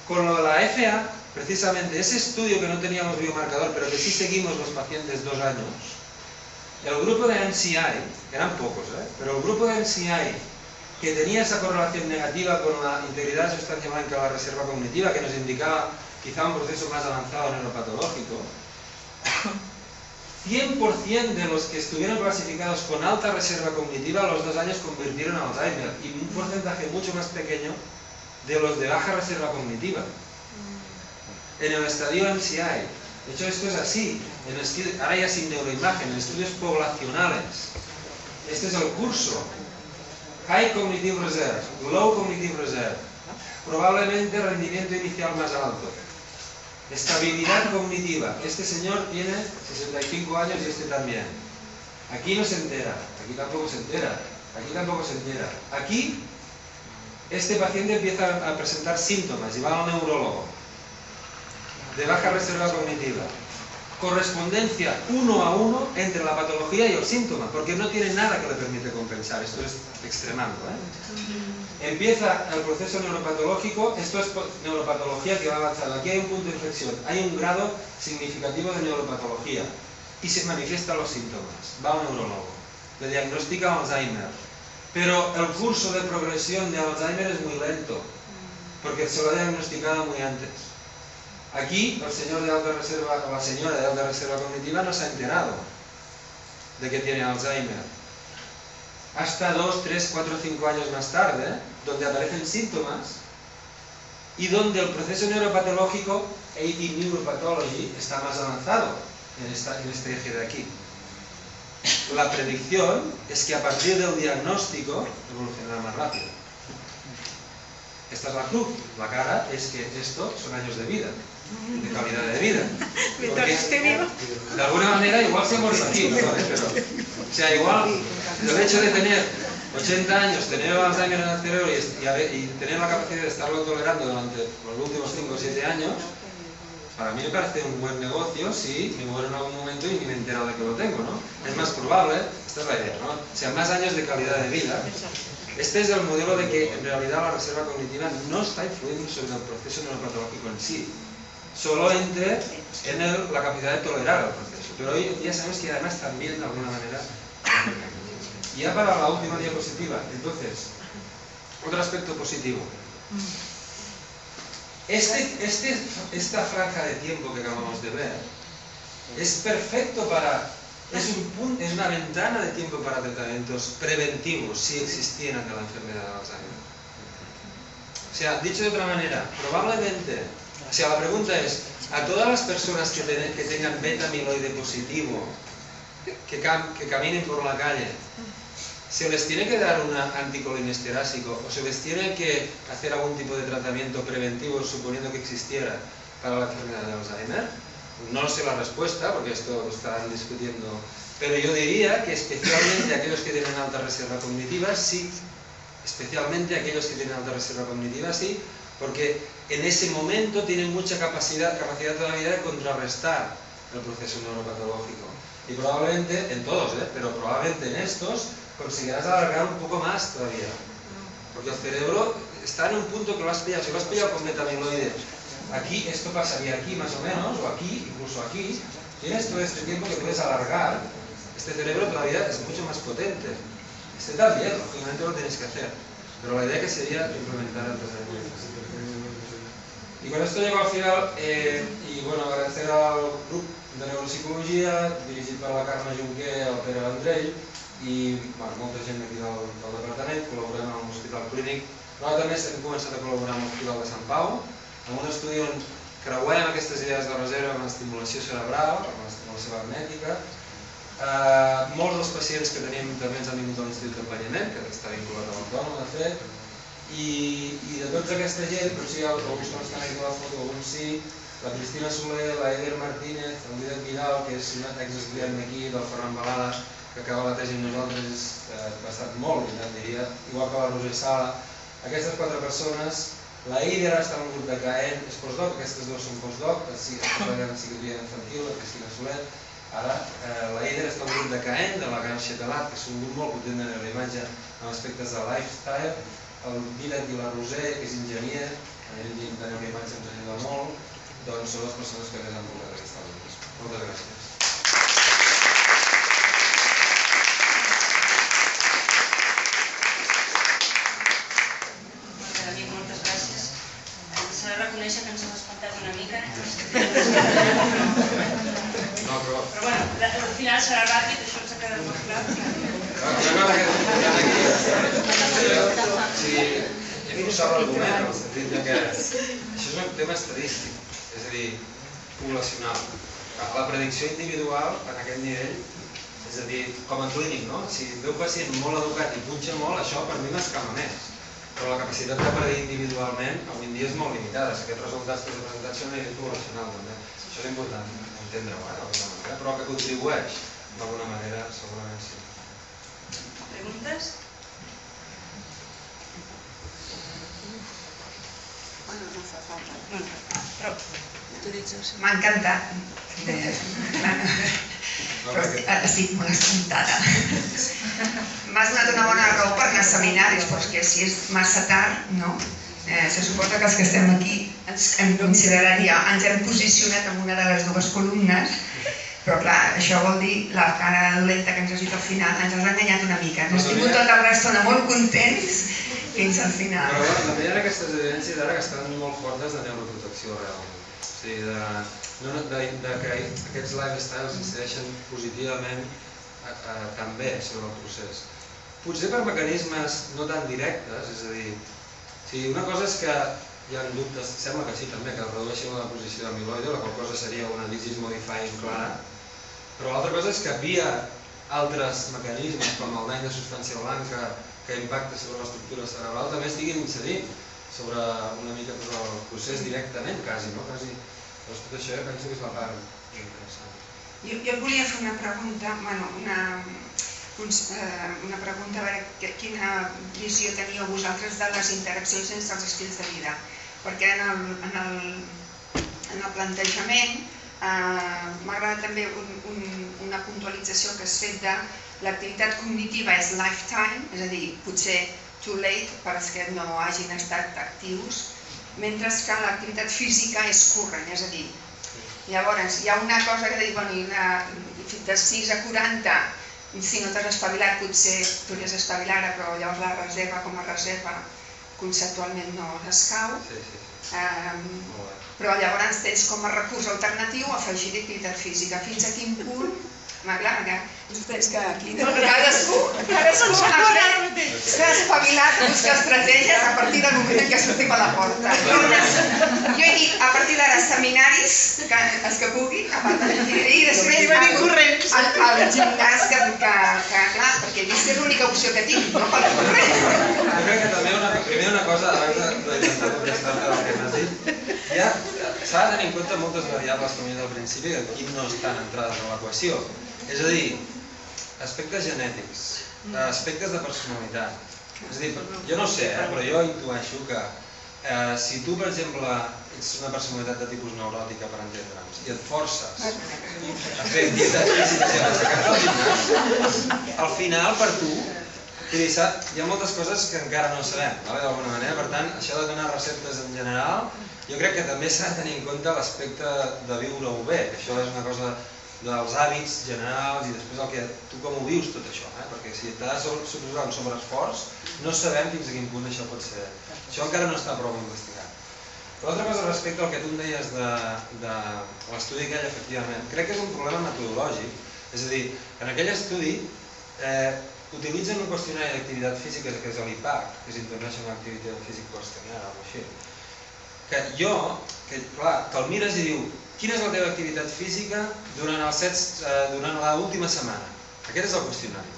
S2: Con lo de la FA, precisamente ese estudio que no teníamos biomarcador, pero que sí seguimos los pacientes dos años, el grupo de MCI, eran pocos, ¿eh? pero el grupo de MCI que tenía esa correlación negativa con la integridad de sustancia blanca de la reserva cognitiva, que nos indicaba quizá un proceso más avanzado neuropatológico, 100% de los que estuvieron clasificados con alta reserva cognitiva a los dos años convirtieron a Alzheimer y un porcentaje mucho más pequeño de los de baja reserva cognitiva. En el estadio MCI, de hecho esto es así, en ahora ya sin neuroimagen, en estudios poblacionales. Este es el curso. High Cognitive Reserve, Low Cognitive Reserve. Probablemente rendimiento inicial más alto. Estabilidad cognitiva. Este señor tiene 65 años y este también. Aquí no se entera, aquí tampoco se entera, aquí tampoco se entera. Aquí, este paciente empieza a presentar síntomas y a un neurólogo de baja reserva cognitiva. Correspondencia uno a uno entre la patología y el síntoma, porque no tiene nada que le permite compensar. Esto es extremando. ¿eh? Empieza el proceso neuropatológico, esto es neuropatología que va avanzando. Aquí hay un punto de inflexión, hay un grado significativo de neuropatología y se manifiestan los síntomas. Va un neurólogo, le diagnostica Alzheimer. Pero el curso de progresión de Alzheimer es muy lento, porque se lo ha diagnosticado muy antes. Aquí el señor de alta reserva o la señora de alta reserva cognitiva no se ha enterado de que tiene Alzheimer. Hasta 2, 3, 4, 5 años más tarde, donde aparecen síntomas y donde el proceso neuropatológico, AD Neuropathology, está más avanzado en, esta, en este eje de aquí. La predicción es que a partir del diagnóstico evolucionará más rápido. Esta es la cruz. La cara es que esto son años de vida de calidad de vida. de alguna manera igual se aquí, ¿no? Pero, o sea, igual el hecho de tener 80 años, tener Alzheimer en el cerebro y, tener la capacidad de estarlo tolerando durante los últimos 5 o 7 años, para mí me parece un buen negocio si me muero en algún momento y ni me he enterado de que lo tengo, ¿no? Es más probable, esta es la idea, ¿no? O sea, más años de calidad de vida. Este es el modelo de que en realidad la reserva cognitiva no está influyendo sobre el proceso neuropatológico en sí, solo entre en la capacidad de tolerar el proceso. Pero hoy ya sabemos que además también de alguna manera... Ya para la última diapositiva, entonces, otro aspecto positivo. Este, este, esta franja de tiempo que acabamos de ver es perfecto para es, un punto, es una ventana de tiempo para tratamientos preventivos si existiera ante la enfermedad de Alzheimer. O sea, dicho de otra manera, probablemente, o sea, la pregunta es, a todas las personas que, ten, que tengan beta amiloide positivo, que caminen por la calle, ¿se les tiene que dar un anticolinesterásico o se les tiene que hacer algún tipo de tratamiento preventivo suponiendo que existiera para la enfermedad de Alzheimer? No sé la respuesta porque esto lo estarán discutiendo, pero yo diría que especialmente aquellos que tienen alta reserva cognitiva sí, especialmente aquellos que tienen alta reserva cognitiva sí, porque en ese momento tienen mucha capacidad, capacidad todavía de contrarrestar el proceso neuropatológico. Y probablemente, en todos, ¿eh? pero probablemente en estos, conseguirás alargar un poco más todavía. Porque el cerebro está en un punto que lo has pillado, si lo has pillado con metamiloide, aquí esto pasaría aquí más o menos, o aquí, incluso aquí, tienes todo este tiempo que puedes alargar, este cerebro todavía es mucho más potente. Este también, lógicamente lo tenéis que hacer, pero la idea que sería implementar el tratamiento. Y con esto llego al final, eh, y bueno, agradecer al grup de neuropsicologia dirigit per la Carme Junquer, el Pere Vendrell, i bueno, molta gent aquí del, del departament, col·laborem amb l'Hospital Clínic, però també hem començat a col·laborar amb l'Hospital de Sant Pau, amb un estudi on creuem aquestes idees de reserva amb l'estimulació cerebral, amb l'estimulació magnètica. Eh, molts dels pacients que tenim també ens han vingut a l'Institut d'Acompanyament, que està vinculat a l'autònom, de fet, i, i de tota aquesta gent, hi ha alguns no estan aquí a la foto, alguns sí, la Cristina Soler, la Eder Martínez, el Dídac Vidal, que és una exestudiant d'aquí, del Ferran Balada, que acaba la tesi amb nosaltres és eh, bastant molt brillant, diria, igual que la Roser Sala. Aquestes quatre persones, la Eider està en un grup de CAEN, és postdoc, aquestes dues són postdoc, sí, està treballant en psiquiatria infantil, la Cristina Soler, ara eh, la Eider està en un grup de CAEN, de la Gran Xetalat, que és un grup molt potent de neuroimatge en aspectes de lifestyle, el Dídac i la Roser, que és enginyer, a nivell de neuroimatge ens ajuda molt, doncs són les persones que més han portat aquesta. Moltes gràcies.
S1: reconèixer que ens hem espantat una mica.
S2: No, però...
S1: Però bueno, ràpid, això ens ha quedat molt clar.
S2: Si hem d'usar l'argument, en el sentit que això és un tema estadístic, és a dir, poblacional. La predicció individual en aquest nivell, és a dir, com a clínic, no? Si veu pacient molt educat i punxa molt, això per mi m'escama més però la capacitat de predir individualment avui en dia és molt limitada. Si aquests resultats que he presentat són a nivell poblacional també. Això és important entendre-ho, eh, però que contribueix d'alguna manera, segurament sí.
S1: Preguntes?
S3: Bueno, no fa falta.
S1: Bueno, però...
S3: M'ha encantat. Però estic molt espantada. M'has donat una bona raó per anar a seminaris, perquè si és massa tard, no? Eh, se suposa que els que estem aquí ens hem considerat ja, ens hem posicionat en una de les dues columnes, però clar, això vol dir la cara dolenta que ens has dit al final, ens has enganyat una mica. Ens has tingut tota l'estona molt contents fins al final.
S4: Però també hi ha aquestes evidències ara que estan molt fortes de neuroprotecció realment. O sigui, de, no, de, de que aquests lifestyles incideixen positivament a, a, també sobre el procés. Potser per mecanismes no tan directes, és a dir, si una cosa és que hi ha dubtes, sembla que sí també, que redueixin la posició d'amiloide, la qual cosa seria una disease modifying clara, però l'altra cosa és que via altres mecanismes com el dany de substància blanca que impacta sobre l'estructura cerebral també estiguin incidint sobre una mica tot el procés directament, quasi, no? Quasi. Doncs tot això penso que és la part interessant.
S3: Jo, jo volia fer una pregunta, bueno, una, Eh, una pregunta a veure quina visió teníeu vosaltres de les interaccions entre els estils de vida. Perquè en el, en el, en el plantejament eh, m'agrada també un, un, una puntualització que has fet de l'activitat cognitiva és lifetime, és a dir, potser too late per als que no hagin estat actius, mentre que l'activitat física és current, és a dir, llavors hi ha una cosa que diu, bueno, una, de 6 a 40 si no t'has espavilat potser podries espavilar ara, però llavors la reserva com a reserva conceptualment no escau.
S4: Sí, sí, sí.
S3: Um, però llavors tens com a recurs alternatiu afegir activitat física. Fins a quin punt M'agrada. És que aquí cadascú, cadascú ha fet, s'ha espavilat a buscar estratègies a partir del moment en què sortim a la porta. Jo, jo he dit, a partir d'ara, seminaris, que, els que pugui, a part de i després
S5: Venim corrents.
S3: al, al gimnàs, que, que, que, clar, perquè que és l'única opció que tinc, no pel corrent.
S2: Jo crec que també una, primer una cosa, abans de- d'intentar contestar-te del que m'has dit, ja s'ha de tenir en compte moltes variables, com he dit al principi, que aquí no estan entrades en l'equació. És a dir, aspectes genètics, aspectes de personalitat. És a dir, jo no sé, eh, però jo intueixo que eh, si tu, per exemple, ets una personalitat de tipus neuròtica, per entendre'ns, i et forces a fer activitats físiques i a aixecar-te al gimnàs, al final, per tu, dir, hi ha moltes coses que encara no sabem, vale, d'alguna manera. Per tant, això de donar receptes en general, jo crec que també s'ha de tenir en compte l'aspecte de viure-ho bé. Això és una cosa dels hàbits generals i després el que tu com ho vius tot això, eh? perquè si t'ha de suposar un sobreesforç, no sabem fins a quin punt això pot ser. Això encara no està prou investigat. L'altra cosa respecte al que tu em deies de, de l'estudi aquell, efectivament, crec que és un problema metodològic. És a dir, en aquell estudi eh, utilitzen un qüestionari d'activitat física que és l'IPAC, que és International Activity Physics Questionnaire, o així. Que jo, que clar, te'l mires i diu, quina és la teva activitat física durant els set, eh, durant l'última setmana? Aquest és el qüestionari.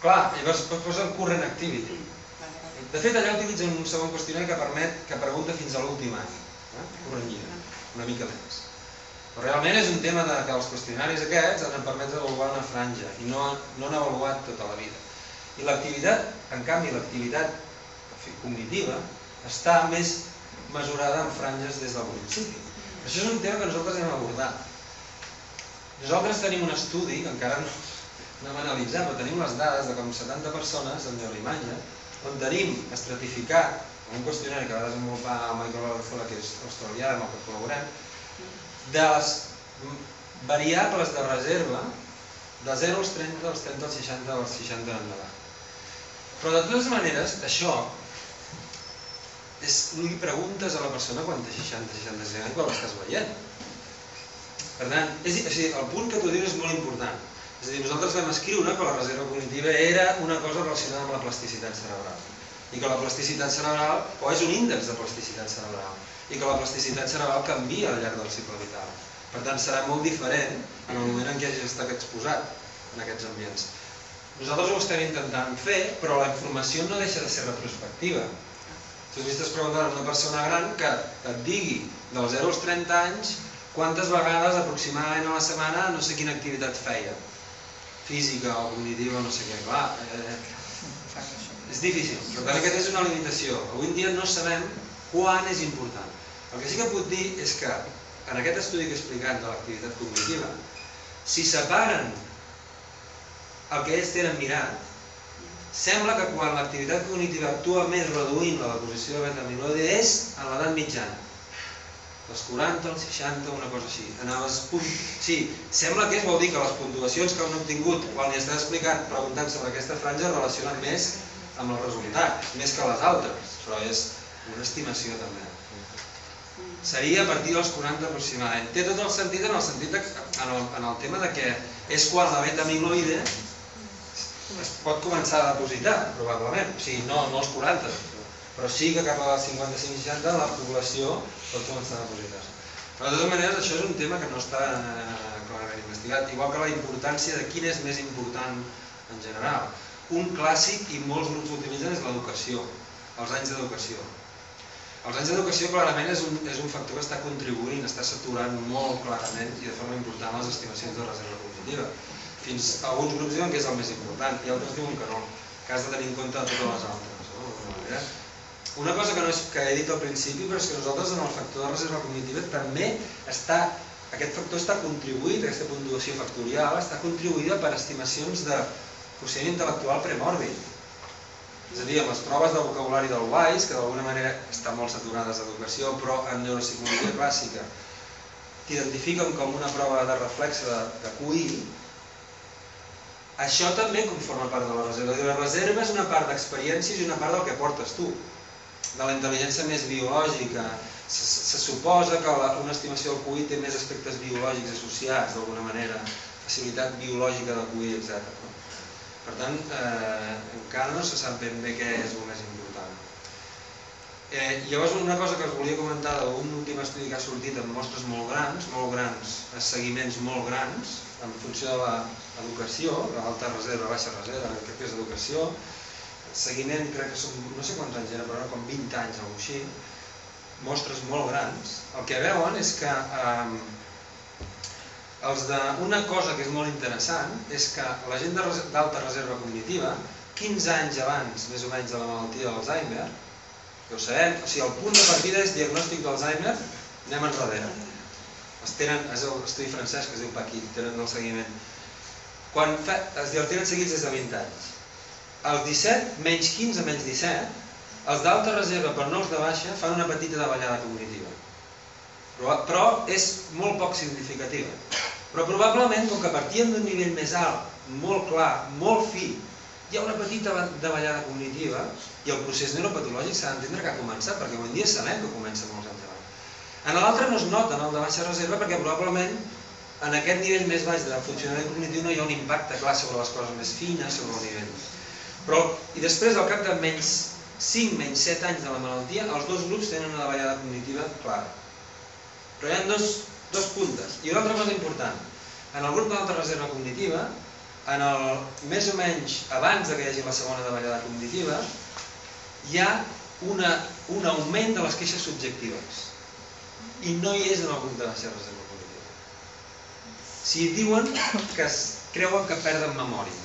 S2: Clar, llavors posen current activity. De fet, allà utilitzen un segon qüestionari que permet que pregunta fins a l'últim any. Eh? Corrent lliure, una mica més. Però realment és un tema de, que els qüestionaris aquests han permès avaluar una franja i no, no han avaluat tota la vida. I l'activitat, en canvi, l'activitat cognitiva està més mesurada en franges des del principi. Això és un tema que nosaltres hem abordat. Nosaltres tenim un estudi, que encara no, no hem analitzat, però tenim les dades de com 70 persones en neuroimatge, on tenim estratificat, en un qüestionari que va desenvolupar el Michael Valenzuela, que és australià, amb el que col·laborem, de les variables de reserva de 0 als 30, dels 30 als 60, als 60 en endavant. Però de totes maneres, això és, li preguntes a la persona quan té 60, 65 anys quan l'estàs veient. Per tant, és, a dir, el punt que tu dius és molt important. És a dir, nosaltres vam escriure que la reserva cognitiva era una cosa relacionada amb la plasticitat cerebral. I que la plasticitat cerebral, o és un índex de plasticitat cerebral, i que la plasticitat cerebral canvia al llarg del cicle vital. Per tant, serà molt diferent en el moment en què hagis estat exposat en aquests ambients. Nosaltres ho estem intentant fer, però la informació no deixa de ser retrospectiva. Tu estàs preguntant a una persona gran que et digui dels 0 als 30 anys quantes vegades aproximadament a la setmana no sé quina activitat feia. Física o cognitiva, no sé què. Clar, eh, és difícil. Per tant, aquesta és una limitació. Avui en dia no sabem quan és important. El que sí que puc dir és que en aquest estudi que he explicat de l'activitat cognitiva, si separen el que ells tenen mirat, sembla que quan l'activitat cognitiva actua més reduint la deposició de beta-amiloide és en l'edat mitjana. Dels 40 als 60, una cosa així. Anaves punt... Sí, sembla que és, vol dir que les puntuacions que han obtingut quan li estàs explicant, preguntant sobre aquesta franja, relacionen més amb el resultat, més que les altres, però és una estimació també. Seria a partir dels 40 aproximadament. Té tot el sentit en el sentit de, en, el, en el tema de que és quan la beta-amiloide es pot començar a depositar, probablement. O sigui, no, no els 40, però sí que cap als 55-60 la població pot començar a depositar. Però de totes maneres això és un tema que no està eh, clarament investigat, igual que la importància de quin és més important en general. Un clàssic, i molts grups l'utilitzen, és l'educació, els anys d'educació. Els anys d'educació clarament és un, és un factor que està contribuint, està saturant molt clarament i de forma important les estimacions de reserva cognitiva. Fins alguns grups diuen que és el més important i altres diuen que no, que has de tenir en compte totes les altres. No? Una cosa que, no és, que he dit al principi, però és que nosaltres en el factor de reserva cognitiva també està, aquest factor està contribuït, aquesta puntuació factorial, està contribuïda per estimacions de quocient intel·lectual premòrbid. És a dir, amb les proves de vocabulari del WISE, que d'alguna manera estan molt saturades d'educació, però en neuropsicologia clàssica t'identifiquen com una prova de reflexe de, de QI, això també conforma part de la reserva. La reserva és una part d'experiències i una part del que portes tu, de la intel·ligència més biològica. Se, se suposa que la, una estimació del QI té més aspectes biològics associats d'alguna manera, facilitat biològica del QI, etc. Per tant, eh, encara no se sap ben bé què és el més important. Eh, llavors, una cosa que us volia comentar d'un últim estudi que ha sortit amb mostres molt grans, molt grans, seguiments molt grans, en funció de l'educació, l'alta reserva, baixa reserva, en aquest cas educació, seguiment, crec que són, no sé quants anys era, però com 20 anys o així, mostres molt grans, el que veuen és que eh, els de, una cosa que és molt interessant és que la gent d'alta reserva cognitiva, 15 anys abans, més o menys, de la malaltia d'Alzheimer, ja ho sabem, o sigui, el punt de partida és diagnòstic d'Alzheimer, anem enrere. Es tenen, és l'estudi francès que es diu Paquí, tenen el seguiment. Quan fa, es tenen seguits des de 20 anys. Els 17, menys 15, menys 17, els d'alta reserva per no els de baixa fan una petita davallada cognitiva. Però, però és molt poc significativa. Però probablement, com que partíem d'un nivell més alt, molt clar, molt fi, hi ha una petita davallada cognitiva i el procés neuropatològic s'ha d'entendre que ha començat, perquè avui dia sabem que comença molts anys abans. En l'altre no es nota, en el de baixa reserva, perquè probablement en aquest nivell més baix de funcionament cognitiu no hi ha un impacte clar sobre les coses més fines, sobre el nivell. Però, i després, al cap de menys 5 menys 7 anys de la malaltia, els dos grups tenen una davallada cognitiva clara. Però hi ha dos, dos puntes. I una altra cosa important, en el grup d'alta reserva cognitiva, en el, més o menys abans que hi hagi la segona davallada cognitiva, hi ha una, un augment de les queixes subjectives. I no hi és en el grup de baixa reserva. Si diuen que es creuen que perden memòria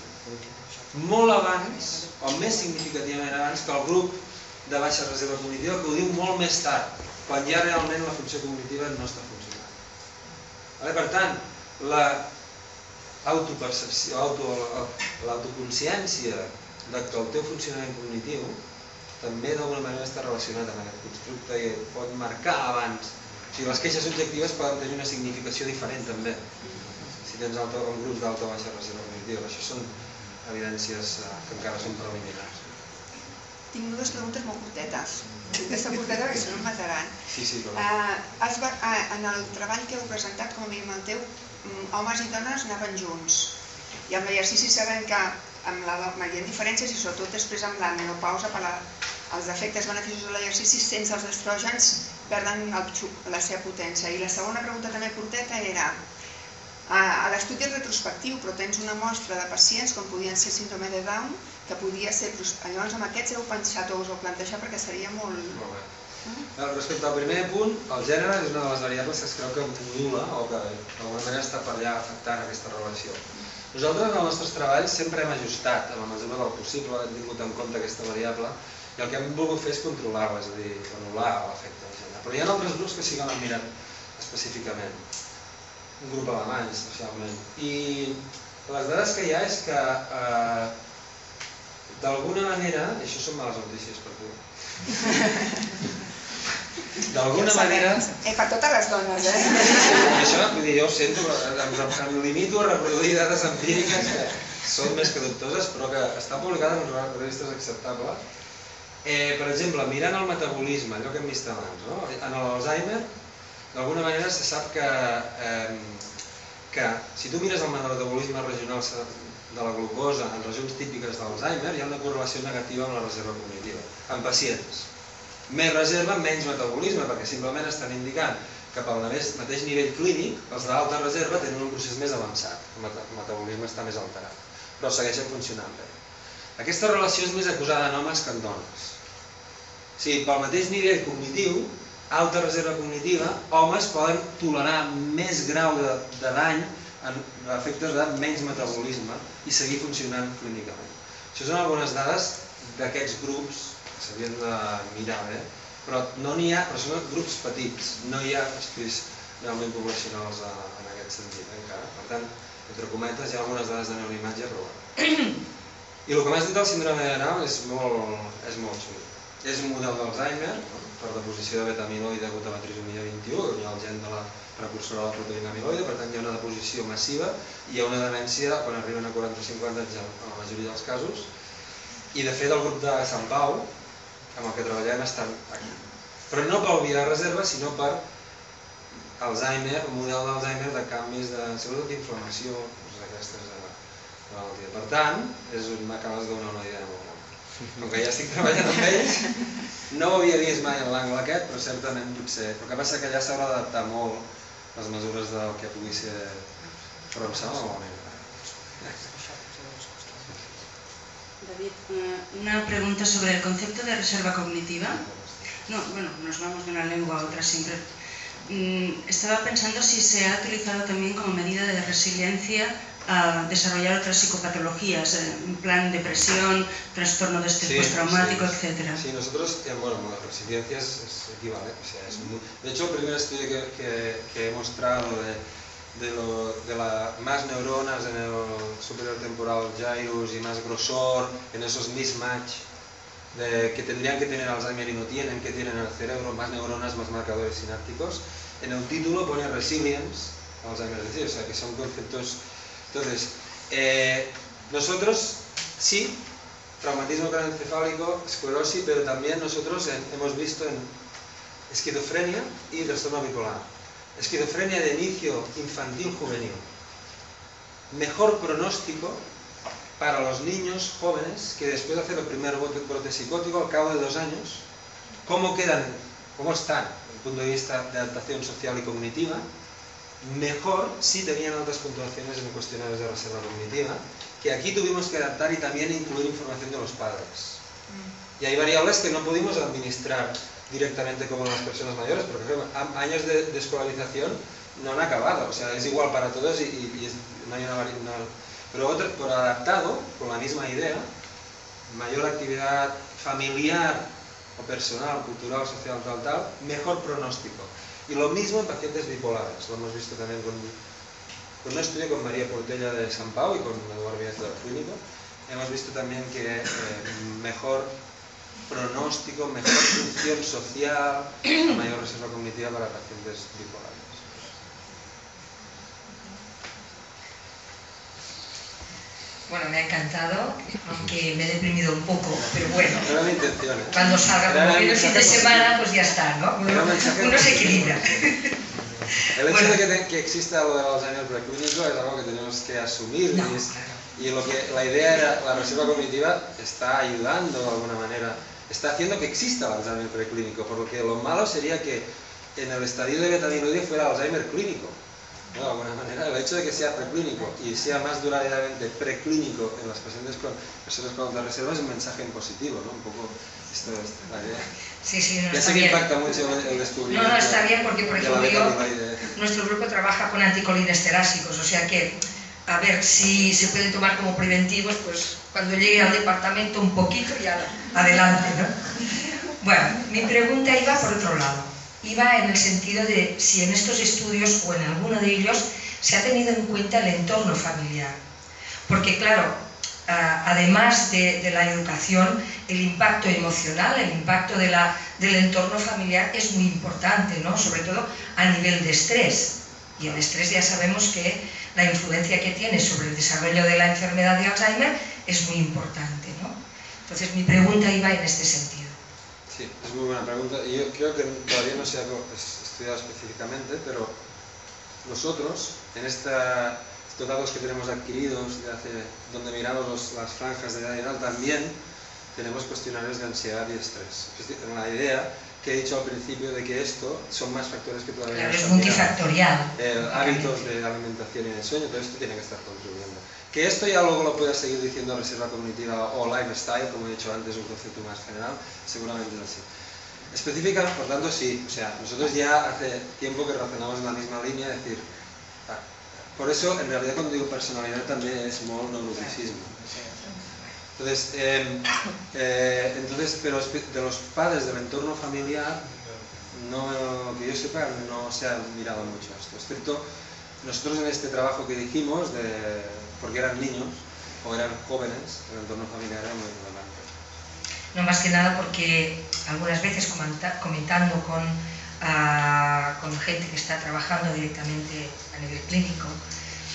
S2: molt abans, o més significativament abans, que el grup de baixa reserva cognitiva, que ho diu molt més tard, quan ja realment la funció cognitiva no està funcionant. Vale? Per tant, la autopercepció, l'autoconsciència de que el teu funcionament cognitiu també d'alguna manera està relacionat amb aquest constructe i pot marcar abans. O sigui, les queixes objectives poden tenir una significació diferent també, si tens alta, un grup d'alta o baixa reserva cognitiva. Això són evidències eh, que encara són preliminars.
S3: Tinc dues preguntes molt curtetes. Aquesta curteta perquè si no em mataran.
S2: Sí, sí,
S3: però... Uh, has, uh, en el treball que heu presentat, com a mínim el teu, mm, homes i dones anaven junts. I amb l'exercici sabem que amb la hi ha diferències i sobretot després amb la menopausa per la, els efectes beneficiosos de l'exercici sense els estrògens perden el, la seva potència. I la segona pregunta també curteta era a l'estudi retrospectiu, però tens una mostra de pacients com podien ser síndrome de Down, que podia ser... Llavors amb aquests heu pensat o us heu plantejat perquè seria molt...
S2: Molt bé. Mm? Respecte al primer punt, el gènere és una de les variables que es creu que modula o que d'alguna manera està per allà afectant aquesta relació. Nosaltres en els nostres treballs sempre hem ajustat, en la mesura del possible, hem tingut en compte aquesta variable i el que hem volgut fer és controlar-la, és a dir, anul·lar l'efecte del gènere. Però hi ha altres grups que sí que l'han mirat específicament un grup alemany especialment. I les dades que hi ha és que eh, d'alguna manera, i això són males notícies per tu, d'alguna manera...
S3: Eh, per totes les dones, eh?
S2: això, vull dir, jo ho sento, però em, em limito a reproduir dades empíriques que són més que dubtoses, però que està publicada en revistes acceptables. Eh, per exemple, mirant el metabolisme, allò que hem vist abans, no? en l'Alzheimer, d'alguna manera se sap que, eh, que si tu mires el metabolisme regional de la glucosa en regions típiques d'Alzheimer, hi ha una correlació negativa amb la reserva cognitiva, en pacients. Més reserva, menys metabolisme, perquè simplement estan indicant que pel mateix nivell clínic, els d'alta reserva tenen un procés més avançat, el metabolisme està més alterat, però segueixen funcionant bé. Aquesta relació és més acusada en homes que en dones. Sigui, pel mateix nivell cognitiu, alta reserva cognitiva, homes poden tolerar més grau de, de dany en efectes de menys metabolisme i seguir funcionant clínicament. Això són algunes dades d'aquests grups que s'havien de mirar bé, però no n'hi ha, però són grups petits, no hi ha estudis realment poblacionals en aquest sentit eh, encara. Per tant, entre cometes, hi ha algunes dades de neuroimatge, però bueno. I el que m'has dit del síndrome de Down és molt, és molt xulo. És un model d'Alzheimer, per deposició de beta-amiloide glutamatrisomia 21, hi ha el gen de la precursora de la proteïna amiloide, per tant hi ha una deposició massiva i hi ha una demència quan arriben a 40-50 anys en la majoria dels casos. I de fet el grup de Sant Pau, amb el que treballem, estan aquí. Però no pel via de reserva, sinó per Alzheimer, un model d'Alzheimer de canvis de, sobretot d'inflamació, de la, de la malaltia. Per tant, és un- m'acabes de donar una idea molt bona. Com que ja estic treballant amb ells, no ho havia vist mai en l'angle aquest, però certament potser... El que passa que allà s'haurà d'adaptar molt les mesures del que pugui ser... Però em sembla molt bé.
S1: David, eh, una pregunta sobre el concepto de reserva cognitiva. No, bueno, nos vamos de una lengua a otra siempre. Mm, estaba pensando si se ha utilizado también como medida de resiliencia a desarrollar otras psicopatologías, eh, en plan depresión, trastorno de estrés
S2: Sí,
S1: postraumático,
S2: sí.
S1: etcétera.
S2: Sí, nosotros, eh, bueno, la resiliencia es, equivalente. O sea, es muy- de hecho, el primer estudio que, que- que he mostrado de, de, lo- de la, más neuronas en el superior temporal gyrus y más grosor en esos mismatch de, que tendrían que tener Alzheimer y no tienen, que tienen en el cerebro, más neuronas, más marcadores sinápticos. En el título pone resilience, Alzheimer, es decir, o sea, que son conceptos... Entonces, eh, nosotros sí traumatismo craneoencefálico, esclerosis, pero también nosotros hemos visto en esquizofrenia y trastorno bipolar. Esquizofrenia de inicio infantil juvenil. Mejor pronóstico para los niños jóvenes que después de hacer el primer brote psicótico al cabo de dos años, cómo quedan, cómo están desde el punto de vista de adaptación social y cognitiva, mejor si tenían altas puntuaciones en cuestionarios de reserva cognitiva, que aquí tuvimos que adaptar y también incluir información de los padres. Y hay variables que no pudimos administrar directamente como las personas mayores, porque años de, de escolarización no han acabado, o sea, es igual para todos y, y- y es- no hay una vari- no- pero otro, por adaptado, con la misma idea, mayor actividad familiar o personal, cultural, social, tal, tal, mejor pronóstico. Y lo mismo en pacientes bipolares, lo hemos visto también con, con un estudio con María Portella de San Pau y con Eduardo Víaz del Clínico. Hemos visto también que eh, mejor pronóstico, mejor función social, mayor reserva cognitiva para pacientes bipolares.
S6: Bueno, me ha encantado, aunque me he deprimido un poco, pero bueno, cuando salga como
S2: el
S6: viene el fin de semana, pues ya está, ¿no? Uno, se equilibra.
S2: El hecho
S6: Bueno.
S2: de que, te- que exista lo del Alzheimer preclínico es algo que tenemos que asumir
S6: No,
S2: y, es-
S6: claro.
S2: y lo que la idea era la reserva cognitiva está ayudando de alguna manera, está haciendo que exista el Alzheimer preclínico, por lo que lo malo sería que en el estadio de betamiloide fuera Alzheimer clínico. ¿No? De alguna manera, el hecho de que sea preclínico y sea más duradamente preclínico en las pacientes con personas con alta reserva es un mensaje en positivo, ¿no? Un poco esto es la idea.
S6: Sí, sí, no
S2: Ya sé que
S6: bien.
S2: impacta mucho el, el
S6: No,
S2: descubrimiento.
S6: no, está bien porque, por ejemplo, yo, nuestro grupo trabaja con anticolinesterásicos, o sea que, a ver, si se pueden tomar como preventivos, pues cuando llegue al departamento un poquito y ala, adelante, ¿no? Bueno, mi pregunta iba por otro lado. Iba en el sentido de si en estos estudios o en alguno de ellos se ha tenido en cuenta el entorno familiar. Porque claro, además de, la educación, el impacto emocional, el impacto del entorno familiar es muy importante, ¿no? sobre todo a nivel de estrés. Y el estrés ya sabemos que la influencia que tiene sobre el desarrollo de la enfermedad de Alzheimer es muy importante. ¿no? Entonces mi pregunta iba en este sentido.
S2: Sí, es muy buena pregunta. Y yo creo que todavía no se ha es- estudiado específicamente, pero nosotros, en esta, estos datos que tenemos adquiridos, de hace, donde miramos los- las franjas de edad y tal, también tenemos cuestionarios de ansiedad y estrés. Es decir, la idea que he dicho al principio de que esto son más factores que todavía
S6: Claro,
S2: no
S6: es
S2: se han mirado.
S6: multifactorial.
S2: Eh, hábitos de alimentación y de sueño, todo esto tiene que estar contribuyendo. Que esto ya luego lo puedas seguir diciendo reserva cognitiva o lifestyle, como he dicho antes, un concepto más general, seguramente es así. Específica, por tanto, sí. O sea, nosotros ya hace tiempo que razonamos en la misma línea, es decir, ah, por eso, en realidad, cuando digo personalidad también es molt. Entonces, eh, eh, entonces, pero de los padres del entorno familiar, no, que yo sepa, no se ha mirado mucho esto, excepto nosotros en este trabajo que dijimos, de, porque eran niños o eran jóvenes, el entorno familiar era muy relevante.
S6: No más que nada porque algunas veces comenta- comentando con, ah, con gente que está trabajando directamente a nivel clínico,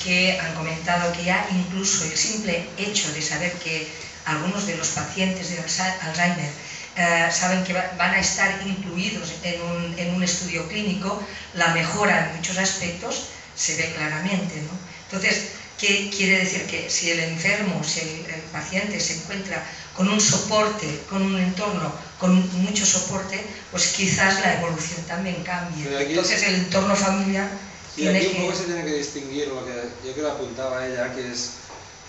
S6: que han comentado que ya incluso el simple hecho de saber que algunos de los pacientes de Alzheimer eh, saben que va- van a estar incluidos en un, en un estudio clínico, la mejora en muchos aspectos se ve claramente. ¿no? Entonces, ¿Qué quiere decir? Que si el enfermo, si el, el paciente se encuentra con un soporte, con un entorno, con mucho soporte, pues quizás la evolución también cambie. Entonces
S2: es-
S6: el entorno familiar
S2: Y
S6: tiene
S2: aquí un
S6: que...
S2: poco se tiene que distinguir lo que yo que apuntaba ella, que es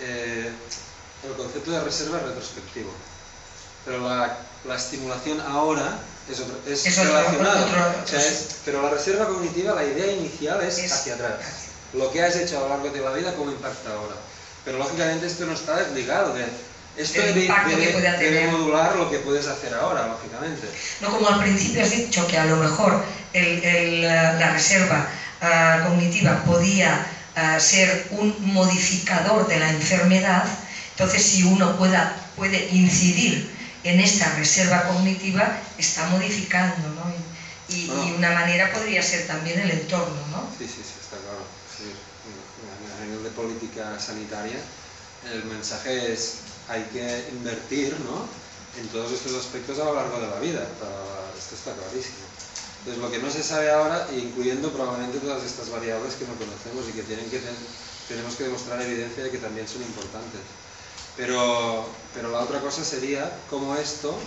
S2: eh, el concepto de reserva retrospectivo. Pero la, la estimulación ahora es, otro- es O sea, es- pero la reserva cognitiva, la idea inicial es,
S6: Es
S2: hacia atrás. Lo que has hecho a lo largo de la vida, cómo impacta ahora. Pero lógicamente esto no está desligado de... Esto debe,
S6: que pueda
S2: debe modular lo que puedes hacer ahora, lógicamente.
S6: No como al principio has dicho que a lo mejor el- el, la la reserva ah, cognitiva podía ah, ser un modificador de la enfermedad, entonces si uno pueda, puede incidir en esta reserva cognitiva, está modificando, ¿no? Y, y- y
S2: Bueno.
S6: una manera podría ser también el entorno, ¿no?
S2: Sí, sí, sí, nivel de política sanitaria, el mensaje es hay que invertir ¿no? en todos estos aspectos a lo largo de la vida. Para- esto está clarísimo. Entonces, lo que no se sabe ahora, incluyendo probablemente todas estas variables que no conocemos y que, tienen que ten- tenemos que demostrar evidencia de que también son importantes. Pero, pero la otra cosa sería cómo esto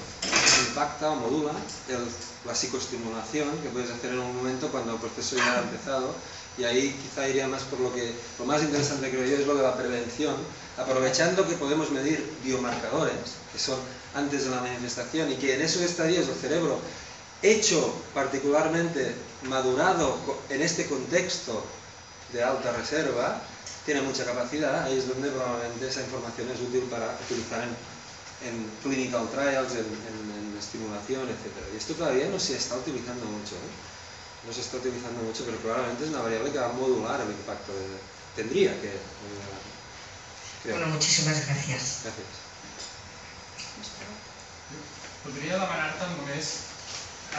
S2: impacta o modula el- la psicoestimulación que puedes hacer en un momento cuando el proceso ya ha empezado y ahí quizá iría más por lo que lo más interesante creo yo es lo de la prevención aprovechando que podemos medir biomarcadores que son antes de la manifestación y que en esos estadios el cerebro hecho particularmente madurado en este contexto de alta reserva tiene mucha capacidad, ahí es donde probablemente esa información es útil para utilizar en, en clinical trials, en, en- en estimulación, etc. Y esto todavía no se está utilizando mucho, ¿eh? No se está utilizando mucho, pero probablemente es una variable que va a modular el impacto, de- tendría que... eh, creo.
S6: Bueno, muchísimas gracias.
S2: Gracias.
S7: Podria demanar-te només,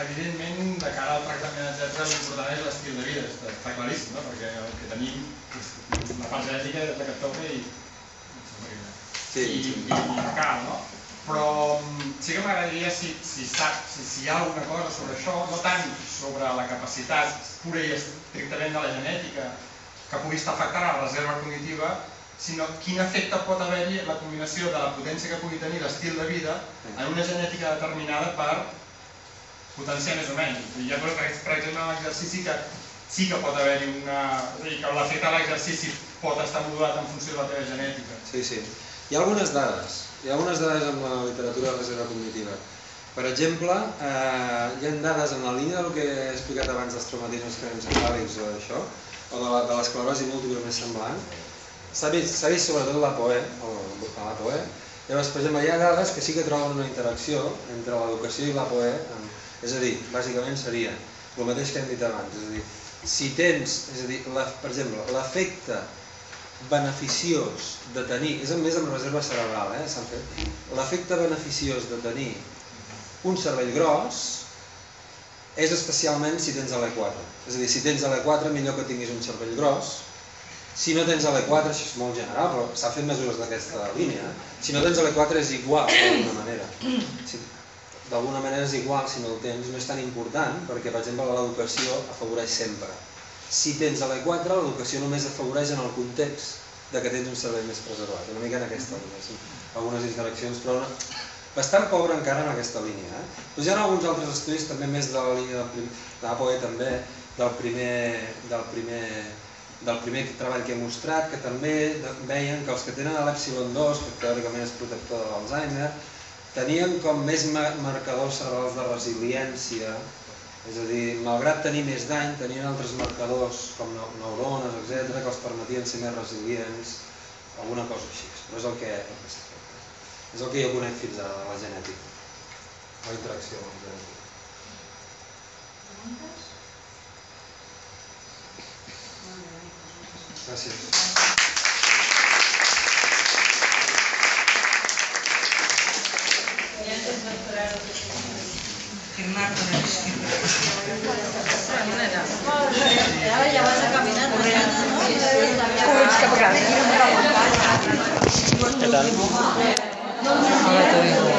S7: evidentment, de cara al tractament, etc., l'important és l'estil de vida, està, està claríssim, no? perquè el que tenim és la part genètica la que et toca i,
S2: Sí,
S7: i,
S2: sí.
S7: i, i cal, no? Però sí que m'agradaria si, si, sap, si, si hi ha alguna cosa sobre això, no tant sobre la capacitat pura i estrictament de la genètica que pugui estar afectant a la reserva cognitiva, sinó quin efecte pot haver-hi la combinació de la potència que pugui tenir l'estil de vida en una genètica determinada per potenciar més o menys. Hi ha coses, per exemple, en l'exercici que sí que pot haver-hi una... És a dir, que l'efecte de l'exercici pot estar modulat en funció de la teva genètica.
S2: Sí, sí. Hi ha algunes dades, hi ha algunes dades en la literatura de reserva cognitiva. Per exemple, eh, hi ha dades en la línia del que he explicat abans dels traumatismes craneoencefàlics o d'això, o de la- de l'esclerosi múltiple més semblant. S'ha vist, vist sobretot la POE, o la POE. Llavors, per exemple, hi ha dades que sí que troben una interacció entre l'educació i la POE, és a dir, bàsicament seria el mateix que hem dit abans, és a dir, si tens, és a dir, la, per exemple, l'efecte beneficiós de tenir, és a més amb reserva cerebral, eh, s'han fet, l'efecte beneficiós de tenir un cervell gros és especialment si tens l'E4. És a dir, si tens l'E4 millor que tinguis un cervell gros, si no tens l'E4, això és molt general, però s'ha fet mesures d'aquesta línia, si no tens l'E4 és igual d'alguna manera. Si, d'alguna manera és igual si no el tens, no és tan important, perquè per exemple l'educació afavoreix sempre. Si tens l'E4, l'educació només afavoreix en el context de que tens un cervell més preservat, una mica en aquesta línia, sí. algunes interaccions, però una, bastant pobre encara en aquesta línia. Eh? Doncs hi ha alguns altres estudis també més de la línia del de l'APOE també, del primer, del primer del primer treball que he mostrat, que també veien que els que tenen l'Epsilon 2, que teòricament és protector de l'Alzheimer, tenien com més ma- marcadors cerebrals de resiliència, és a dir, malgrat tenir més dany, tenien altres marcadors com neu- neurones, etc que els permetien ser més resilients, alguna cosa així. Però és el que, el que s'ha fet. És el que jo conec fins de la genètica, la interacció amb la genètica.
S1: Gràcies.
S2: Gràcies.
S6: firmar con el
S8: Ahora ya vas a caminar
S6: ¿Qué tal? Ahora
S8: te digo.